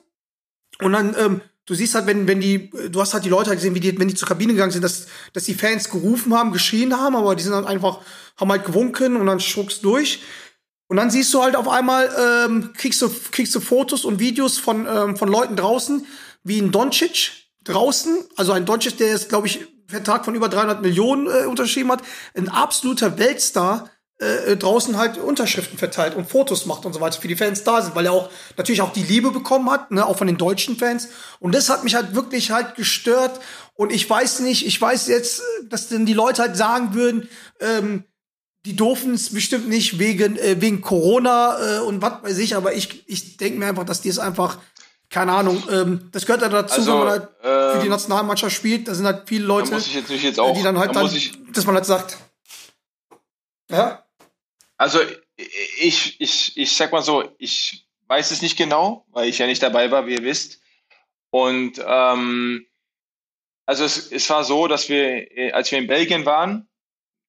Und dann, ähm, du siehst halt, wenn, wenn die, du hast halt die Leute halt gesehen, wie die, wenn die zur Kabine gegangen sind, dass, dass die Fans gerufen haben, geschrien haben, aber die sind dann einfach, haben halt gewunken und dann schruckst durch. Und dann siehst du halt auf einmal, ähm, kriegst du, kriegst du Fotos und Videos von, ähm, von Leuten draußen, wie ein Doncic draußen, also ein Doncic, der jetzt, glaube ich, Vertrag von über 300 Millionen äh, unterschrieben hat, ein absoluter Weltstar, äh, draußen halt Unterschriften verteilt und Fotos macht und so weiter für die Fans da sind, weil er auch natürlich auch die Liebe bekommen hat, ne, auch von den deutschen Fans. Und das hat mich halt wirklich halt gestört. Und ich weiß nicht, ich weiß jetzt, dass denn die Leute halt sagen würden, ähm, die durften es bestimmt nicht wegen, äh, wegen Corona äh, und was weiß ich, aber ich, ich denke mir einfach, dass die es einfach, keine Ahnung, ähm, das gehört ja dazu, Also, wenn man halt für die ähm, Nationalmannschaft spielt. Da sind halt viele Leute, Da muss ich jetzt jetzt äh, auch. die dann halt da dann, ich, dass man halt sagt, ja, Also ich, ich, ich sag mal so, ich weiß es nicht genau, weil ich ja nicht dabei war, wie ihr wisst. Und ähm, also es, es war so, dass wir, äh, als wir in Belgien waren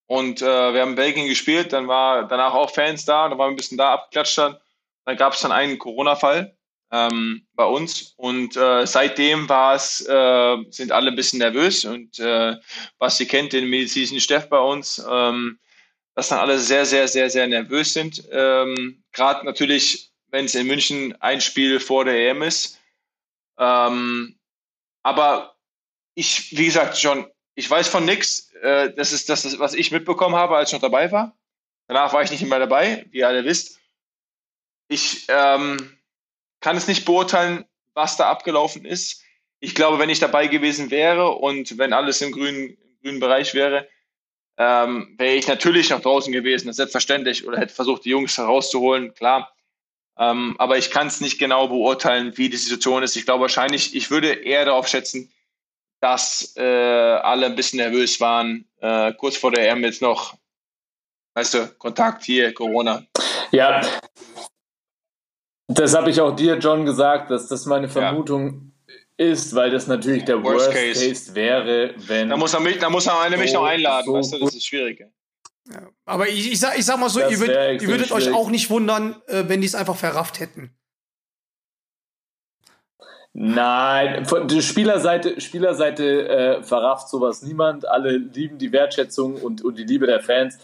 und äh, wir haben in Belgien gespielt, dann war danach auch Fans da, und da waren wir ein bisschen da abgeklatscht dann. Dann gab es dann einen Corona-Fall ähm, bei uns und äh, seitdem war es, äh, sind alle ein bisschen nervös und äh, was ihr kennt, den medizinischen Steff bei uns, ähm, dass dann alle sehr, sehr, sehr, sehr nervös sind. Ähm, Gerade natürlich, wenn es in München ein Spiel vor der EM ist. Ähm, aber ich, wie gesagt, schon, ich weiß von nichts. Äh, das ist das, was ich mitbekommen habe, als ich noch dabei war. Danach war ich nicht mehr dabei, wie ihr alle wisst. Ich ähm, kann es nicht beurteilen, was da abgelaufen ist. Ich glaube, wenn ich dabei gewesen wäre und wenn alles im grünen, im grünen Bereich wäre, ähm, wäre ich natürlich noch draußen gewesen, das ist selbstverständlich, oder hätte versucht, die Jungs herauszuholen, klar. Ähm, aber ich kann es nicht genau beurteilen, wie die Situation ist. Ich glaube wahrscheinlich, ich würde eher darauf schätzen, dass äh, alle ein bisschen nervös waren, äh, kurz vor der EM jetzt noch, weißt du, Kontakt hier, Corona. Ja, das habe ich auch dir, John, gesagt, dass das meine Vermutung ist, weil das natürlich der Worst Worst, case. Case. wäre, wenn. Da muss er mich, da muss er eine mich So- noch einladen, so weißt du, das ist schwierig. Aber ich, ich, sag, ich sag mal so, ihr, würd, ihr würdet euch schwierig. auch nicht wundern, äh, wenn die es einfach verrafft hätten. Nein, von der Spielerseite, Spielerseite äh, verrafft sowas niemand. Alle lieben die Wertschätzung und, und die Liebe der Fans.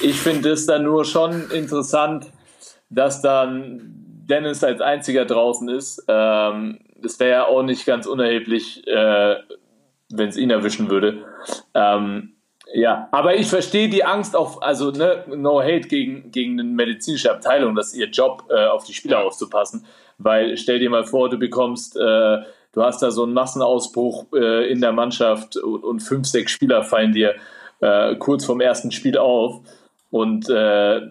Ich finde es dann nur schon interessant, dass dann Dennis als einziger draußen ist. Ähm, das wäre ja auch nicht ganz unerheblich, äh, wenn es ihn erwischen würde. Ähm, ja, aber ich verstehe die Angst auf, also ne, no hate gegen, gegen eine medizinische Abteilung, das ist ihr Job, äh, auf die Spieler aufzupassen. Weil stell dir mal vor, du bekommst, äh, du hast da so einen Massenausbruch äh, in der Mannschaft und, und, fünf, sechs Spieler fallen dir äh, kurz vorm ersten Spiel auf. Und äh,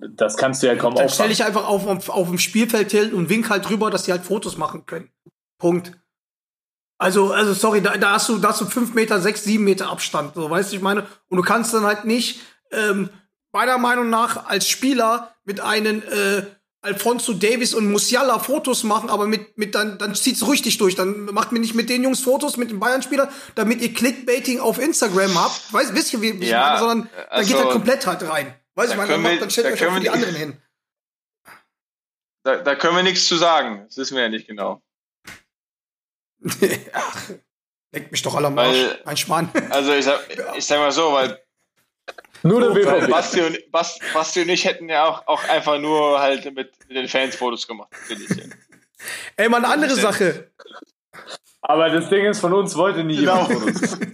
das kannst du ja kaum Dann stell dich einfach auf, auf, auf dem Spielfeld hin und wink halt drüber, dass die halt Fotos machen können. Punkt. Also, also sorry, da, da hast du, da hast du fünf Meter, sechs, sieben Meter Abstand, so weißt du, ich meine. Und du kannst dann halt nicht, ähm, meiner Meinung nach, als Spieler mit einem äh, Alfonso Davis und Musiala Fotos machen, aber mit, mit dann, dann zieht's richtig durch. Dann macht mir nicht mit den Jungs Fotos, mit den Bayern-Spielern, damit ihr Clickbaiting auf Instagram habt. Weißt, wisst ihr, wie, wie Ja, ich meine, sondern dann also, geht halt komplett halt rein. Weißt du, da ich meine, wir- dann stellt da euch für wir die anderen hin. Da, da können wir nichts zu sagen. Das wissen wir ja nicht genau. <laughs> Ach, leckt mich doch alle am Arsch. Weil- Ein Schmarrn. Also ich sag, <laughs> ich sag mal so, weil Nur der BVB. Basti und, Bas, Basti und ich hätten ja auch, auch einfach nur halt mit, mit den Fans Fotos gemacht. natürlich. Ey, mal eine andere. Sache. Aber das Ding ist, von uns wollte nie jemand Genau. Fotos. <laughs>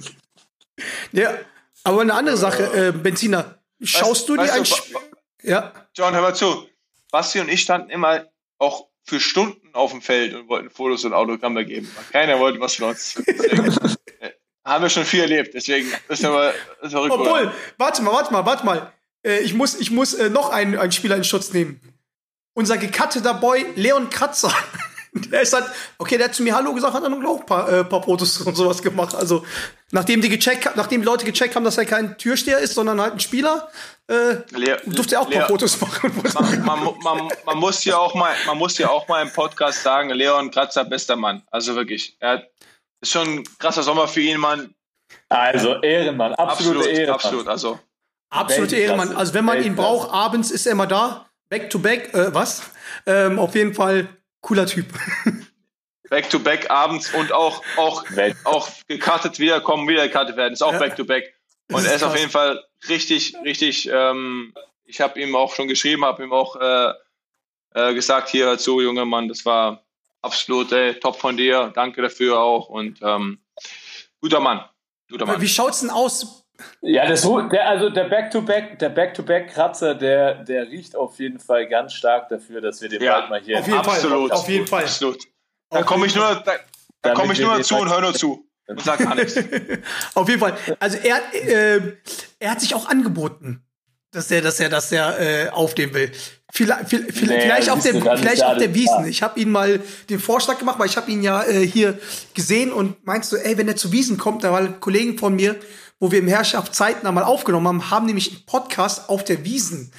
Ja, aber eine andere Sache, äh, Benziner. Schaust du dir ein Spiel? Ja. John, hör mal zu. Basti und ich standen immer auch für Stunden auf dem Feld und wollten Fotos und Autogramme geben. Keiner wollte was von uns. <laughs> Äh, haben wir schon viel erlebt. Deswegen ist aber ist verrückt. Obwohl, oder? warte mal, warte mal, warte mal. Äh, ich muss, ich muss äh, noch einen, einen Spieler in Schutz nehmen. Unser gecutteter Boy Leon Kratzer. <laughs> Der ist halt, okay, der hat zu mir Hallo gesagt, hat dann auch ein paar, äh, paar Fotos und sowas gemacht. Also, nachdem die gecheckt, nachdem die Leute gecheckt haben, dass er kein Türsteher ist, sondern halt ein Spieler, äh, Lea- durfte er auch ein paar Fotos machen. <laughs> man, man, man, man muss ja auch mal, man muss ja auch mal im Podcast sagen, Leon Kratzer, bester Mann. Also wirklich. Er hat, ist schon ein krasser Sommer für ihn, Mann. Also Ehrenmann, absolute Absolut, Ehrenmann. absolut. Also, Absolute. Ehrenmann. Also wenn man ihn braucht, abends ist er immer da. Back to back, äh, was? Ähm, auf jeden Fall cooler Typ. back to back abends und auch, auch, <laughs> auch gekartet wiederkommen, wieder gekartet werden. Ist auch Ja. back to back. Das Und ist er ist auf krass. jeden Fall richtig, richtig, ähm, ich habe ihm auch schon geschrieben, habe ihm auch äh, äh, gesagt, hier hör zu, junger Mann, das war absolut ey, top von dir. Danke dafür auch. Und ähm, guter Mann. Guter Mann. Wie schaut's denn aus? Ja, das, der, also der Back-to-Back, der Back-to-Back-Kratzer, der, der riecht auf jeden Fall ganz stark dafür, dass wir den Ja, bald mal hier auf jeden Fall. Absolut. Auf jeden Fall. Absolut. Da komme ich nur, da, da komme ich nur dazu und höre nur zu. Und sag gar nichts. <laughs> Auf jeden Fall. Also er, äh, er hat sich auch angeboten, dass er, dass er, dass er äh, aufnehmen will. Vielleicht, vielleicht, Nee, vielleicht auf der, vielleicht auf der Wiesen. Ich habe ihn mal den Vorschlag gemacht, weil ich habe ihn ja äh, hier gesehen und meinst du, ey, wenn er zu Wiesen kommt, da waren Kollegen von mir, wo wir im Herrschaftszeiten einmal aufgenommen haben, haben nämlich einen Podcast auf der Wiesen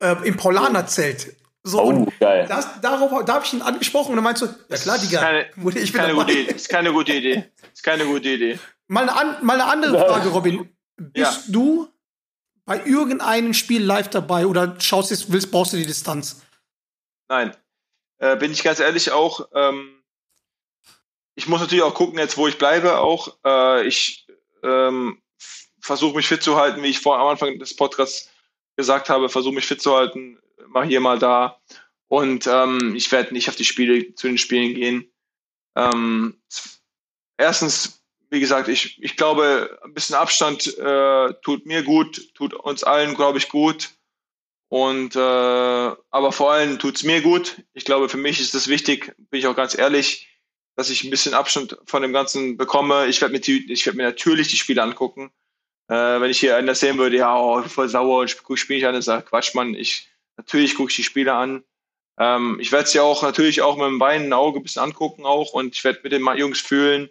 äh, im Paulanerzelt. So, Oh, geil. das, darauf, da habe ich ihn angesprochen und dann meinst du, ja klar, Digga, Keine, ich bin keine dabei. gute Idee. Ist keine gute Idee. Ist keine gute Idee. Mal eine, an, mal eine andere Frage, Robin. Bist Ja. du bei irgendeinem Spiel live dabei oder schaust du, willst, brauchst du die Distanz? Nein. Äh, bin ich ganz ehrlich auch. Ähm, ich muss natürlich auch gucken, jetzt wo ich bleibe, auch. Äh, ich ähm, versuche mich fit zu halten, wie ich vor am Anfang des Podcasts gesagt habe, versuche mich fit zu halten, mal hier, mal da. Und ähm, ich werde nicht auf die Spiele, zu den Spielen gehen. Ähm, erstens, wie gesagt, ich, ich glaube, ein bisschen Abstand äh, tut mir gut, tut uns allen, glaube ich, gut. Und äh, aber vor allem tut's mir gut. Ich glaube, für mich ist es wichtig, bin ich auch ganz ehrlich, dass ich ein bisschen Abstand von dem Ganzen bekomme. Ich werde mir, werd mir natürlich die Spiele angucken. Äh, wenn ich hier einer sehen würde, ja, oh, voll sauer und gucke Spiele nicht an, dann sag Quatsch, Mann, ich natürlich gucke ich die Spiele an. Ähm, ich werde es ja auch natürlich auch mit dem weinenden Auge ein bisschen angucken auch und ich werde mit den Jungs fühlen.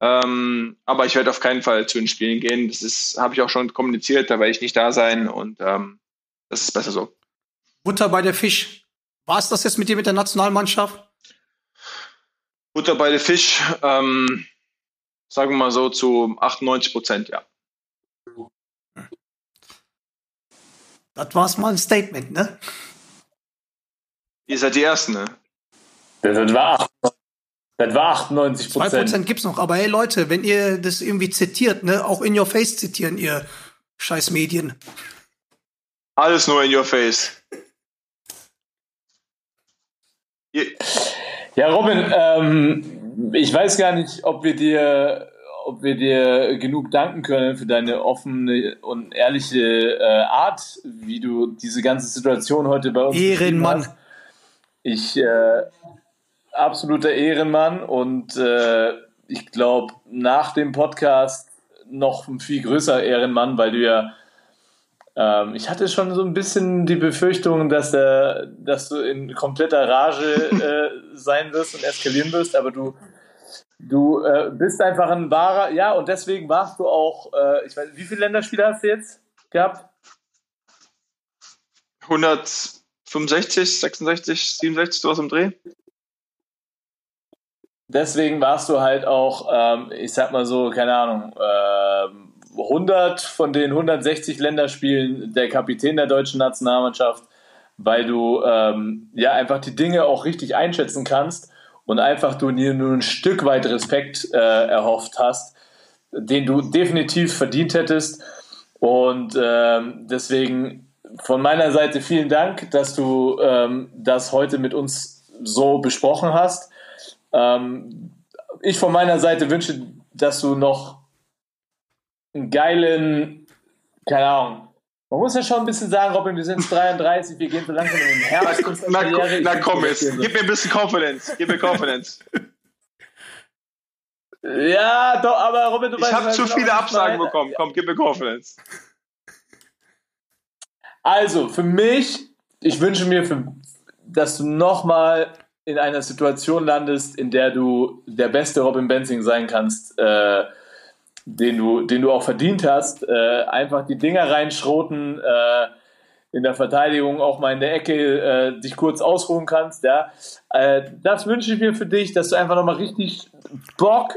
Ähm, aber ich werde auf keinen Fall zu den Spielen gehen. Das ist, habe ich auch schon kommuniziert, da werde ich nicht da sein und ähm, das ist besser so. Butter bei der Fisch. War es das jetzt mit dir mit der Nationalmannschaft? Butter bei der Fisch, ähm, sagen wir mal so zu 98 Prozent, ja. Das war's mal ein Statement, ne? Ihr seid die Ersten, ne? Das war, acht- das war 98% 2 Prozent. gibt's noch. Aber hey Leute, wenn ihr das irgendwie zitiert, ne, auch in your face zitieren, ihr scheiß Medien. Alles nur in your face. Ja, Robin, ähm, ich weiß gar nicht, ob wir dir, ob wir dir genug danken können für deine offene und ehrliche äh, Art, wie du diese ganze Situation heute bei uns Ehrenmann. Ich äh, absoluter Ehrenmann und äh, ich glaube, nach dem Podcast noch ein viel größer Ehrenmann, weil du ja ähm, ich hatte schon so ein bisschen die Befürchtung, dass, der, dass du in kompletter Rage äh, sein wirst und eskalieren wirst, aber du, du äh, bist einfach ein wahrer, ja, und deswegen warst du auch, äh, ich weiß, wie viele Länderspiele hast du jetzt gehabt? 165, 66, 67, sowas im Dreh. Deswegen warst du halt auch, ähm, ich sag mal so, keine Ahnung, ähm, 100 von den 160 Länderspielen der Kapitän der deutschen Nationalmannschaft, weil du ähm, ja einfach die Dinge auch richtig einschätzen kannst und einfach du dir nur ein Stück weit Respekt äh, erhofft hast, den du definitiv verdient hättest. Und ähm, deswegen von meiner Seite vielen Dank, dass du ähm, das heute mit uns so besprochen hast. Ähm, ich von meiner Seite wünsche, dass du noch einen geilen, keine Ahnung. Man muss ja schon ein bisschen sagen, Robin, wir sind jetzt 33, wir gehen so langsam in den Herbst. Na, Karriere. Ich na komm jetzt, gib mir ein bisschen Confidence, gib mir Confidence. <laughs> Ja, doch, aber Robin, du Ich weißt, habe was zu ich viele Absagen meine. bekommen, komm, gib mir Confidence. Also, für mich, ich wünsche mir, für, dass du nochmal in einer Situation landest, in der du der beste Robin Benzing sein kannst, äh, den, du, den du auch verdient hast. Äh, einfach die Dinger reinschroten, äh, in der Verteidigung auch mal in der Ecke äh, dich kurz ausruhen kannst. Ja? Äh, das wünsche ich mir für dich, dass du einfach nochmal richtig Bock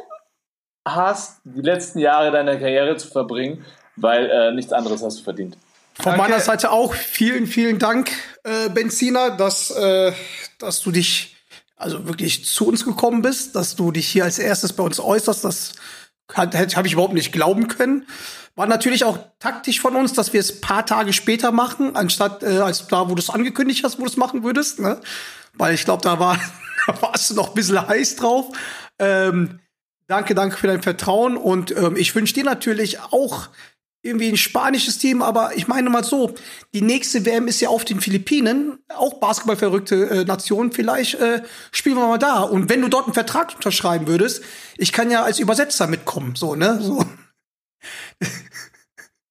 hast, die letzten Jahre deiner Karriere zu verbringen, weil äh, nichts anderes hast du verdient. Von Danke. meiner Seite auch vielen, vielen Dank, äh, Benziner, dass, äh, dass du dich also wirklich zu uns gekommen bist, dass du dich hier als erstes bei uns äußerst. Das habe ich überhaupt nicht glauben können. War natürlich auch taktisch von uns, dass wir es paar Tage später machen, anstatt äh, als da, wo du es angekündigt hast, wo du es machen würdest. Ne? Weil ich glaube, da, war, <laughs> da warst du noch ein bisschen heiß drauf. Ähm, danke, danke für dein Vertrauen und ähm, ich wünsche dir natürlich auch irgendwie ein spanisches Team, aber ich meine mal so, die nächste WM ist ja auf den Philippinen, auch basketballverrückte äh, Nation, vielleicht äh, spielen wir mal da. Und wenn du dort einen Vertrag unterschreiben würdest, ich kann ja als Übersetzer mitkommen, so, ne? So. <laughs>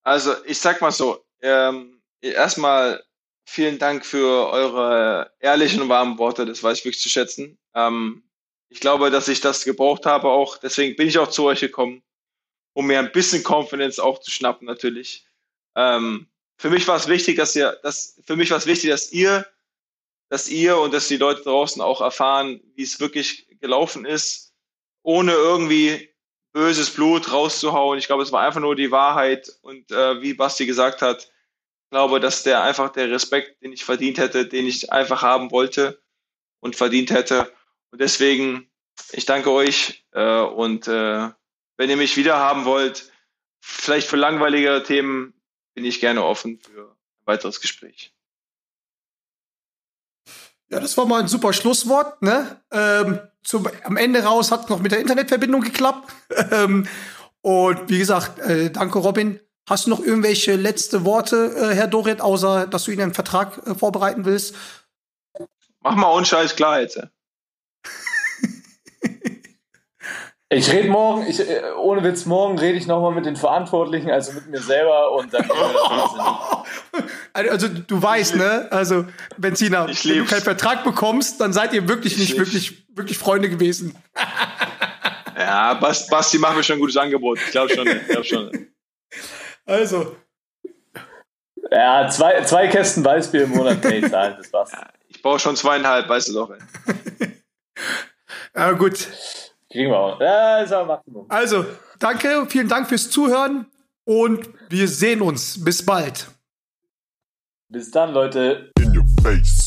Also, ich sag mal so, ähm, erstmal vielen Dank für eure ehrlichen und warmen Worte, das weiß ich wirklich zu schätzen. Ähm, ich glaube, dass ich das gebraucht habe auch, deswegen bin ich auch zu euch gekommen, um mir ein bisschen Confidence auch zu schnappen, natürlich. Ähm, für mich war es wichtig, dass ihr, dass, für mich war es wichtig, dass ihr, dass ihr und dass die Leute draußen auch erfahren, wie es wirklich gelaufen ist, ohne irgendwie böses Blut rauszuhauen. Ich glaube, es war einfach nur die Wahrheit und äh, wie Basti gesagt hat, ich glaube, dass der einfach der Respekt, den ich verdient hätte, den ich einfach haben wollte und verdient hätte. Und deswegen, ich danke euch äh, und äh, wenn ihr mich wieder haben wollt, vielleicht für langweiligere Themen, bin ich gerne offen für ein weiteres Gespräch. Ja, das war mal ein super Schlusswort, ne? Ähm, zum, am Ende raus hat noch mit der Internetverbindung geklappt. <laughs> ähm, und wie gesagt, äh, danke Robin. Hast du noch irgendwelche letzte Worte, äh, Herr Doret, außer dass du Ihnen einen Vertrag äh, vorbereiten willst? Mach mal unscheiß klar jetzt. Ich rede morgen, ich, äh, ohne Witz, morgen rede ich nochmal mit den Verantwortlichen, also mit mir selber und dann das <laughs> Also du weißt, ne? Also Benziner, Ich wenn du keinen Vertrag bekommst, dann seid ihr wirklich Ich nicht lieb's. wirklich wirklich Freunde gewesen. <laughs> Ja, Bas- Basti macht mir schon ein gutes Angebot. Ich glaube schon. Ich glaub schon. Also Ja, zwei, zwei Kästen Weißbier im Monat kann ich zahlen, das war's. Ich brauche schon zweieinhalb, weißt du doch. Ey. <laughs> ja, gut. Kriegen wir auch. Ja, ist aber Maximum. Also danke, vielen Dank fürs Zuhören und wir sehen uns. Bis bald. Bis dann, Leute. In your face.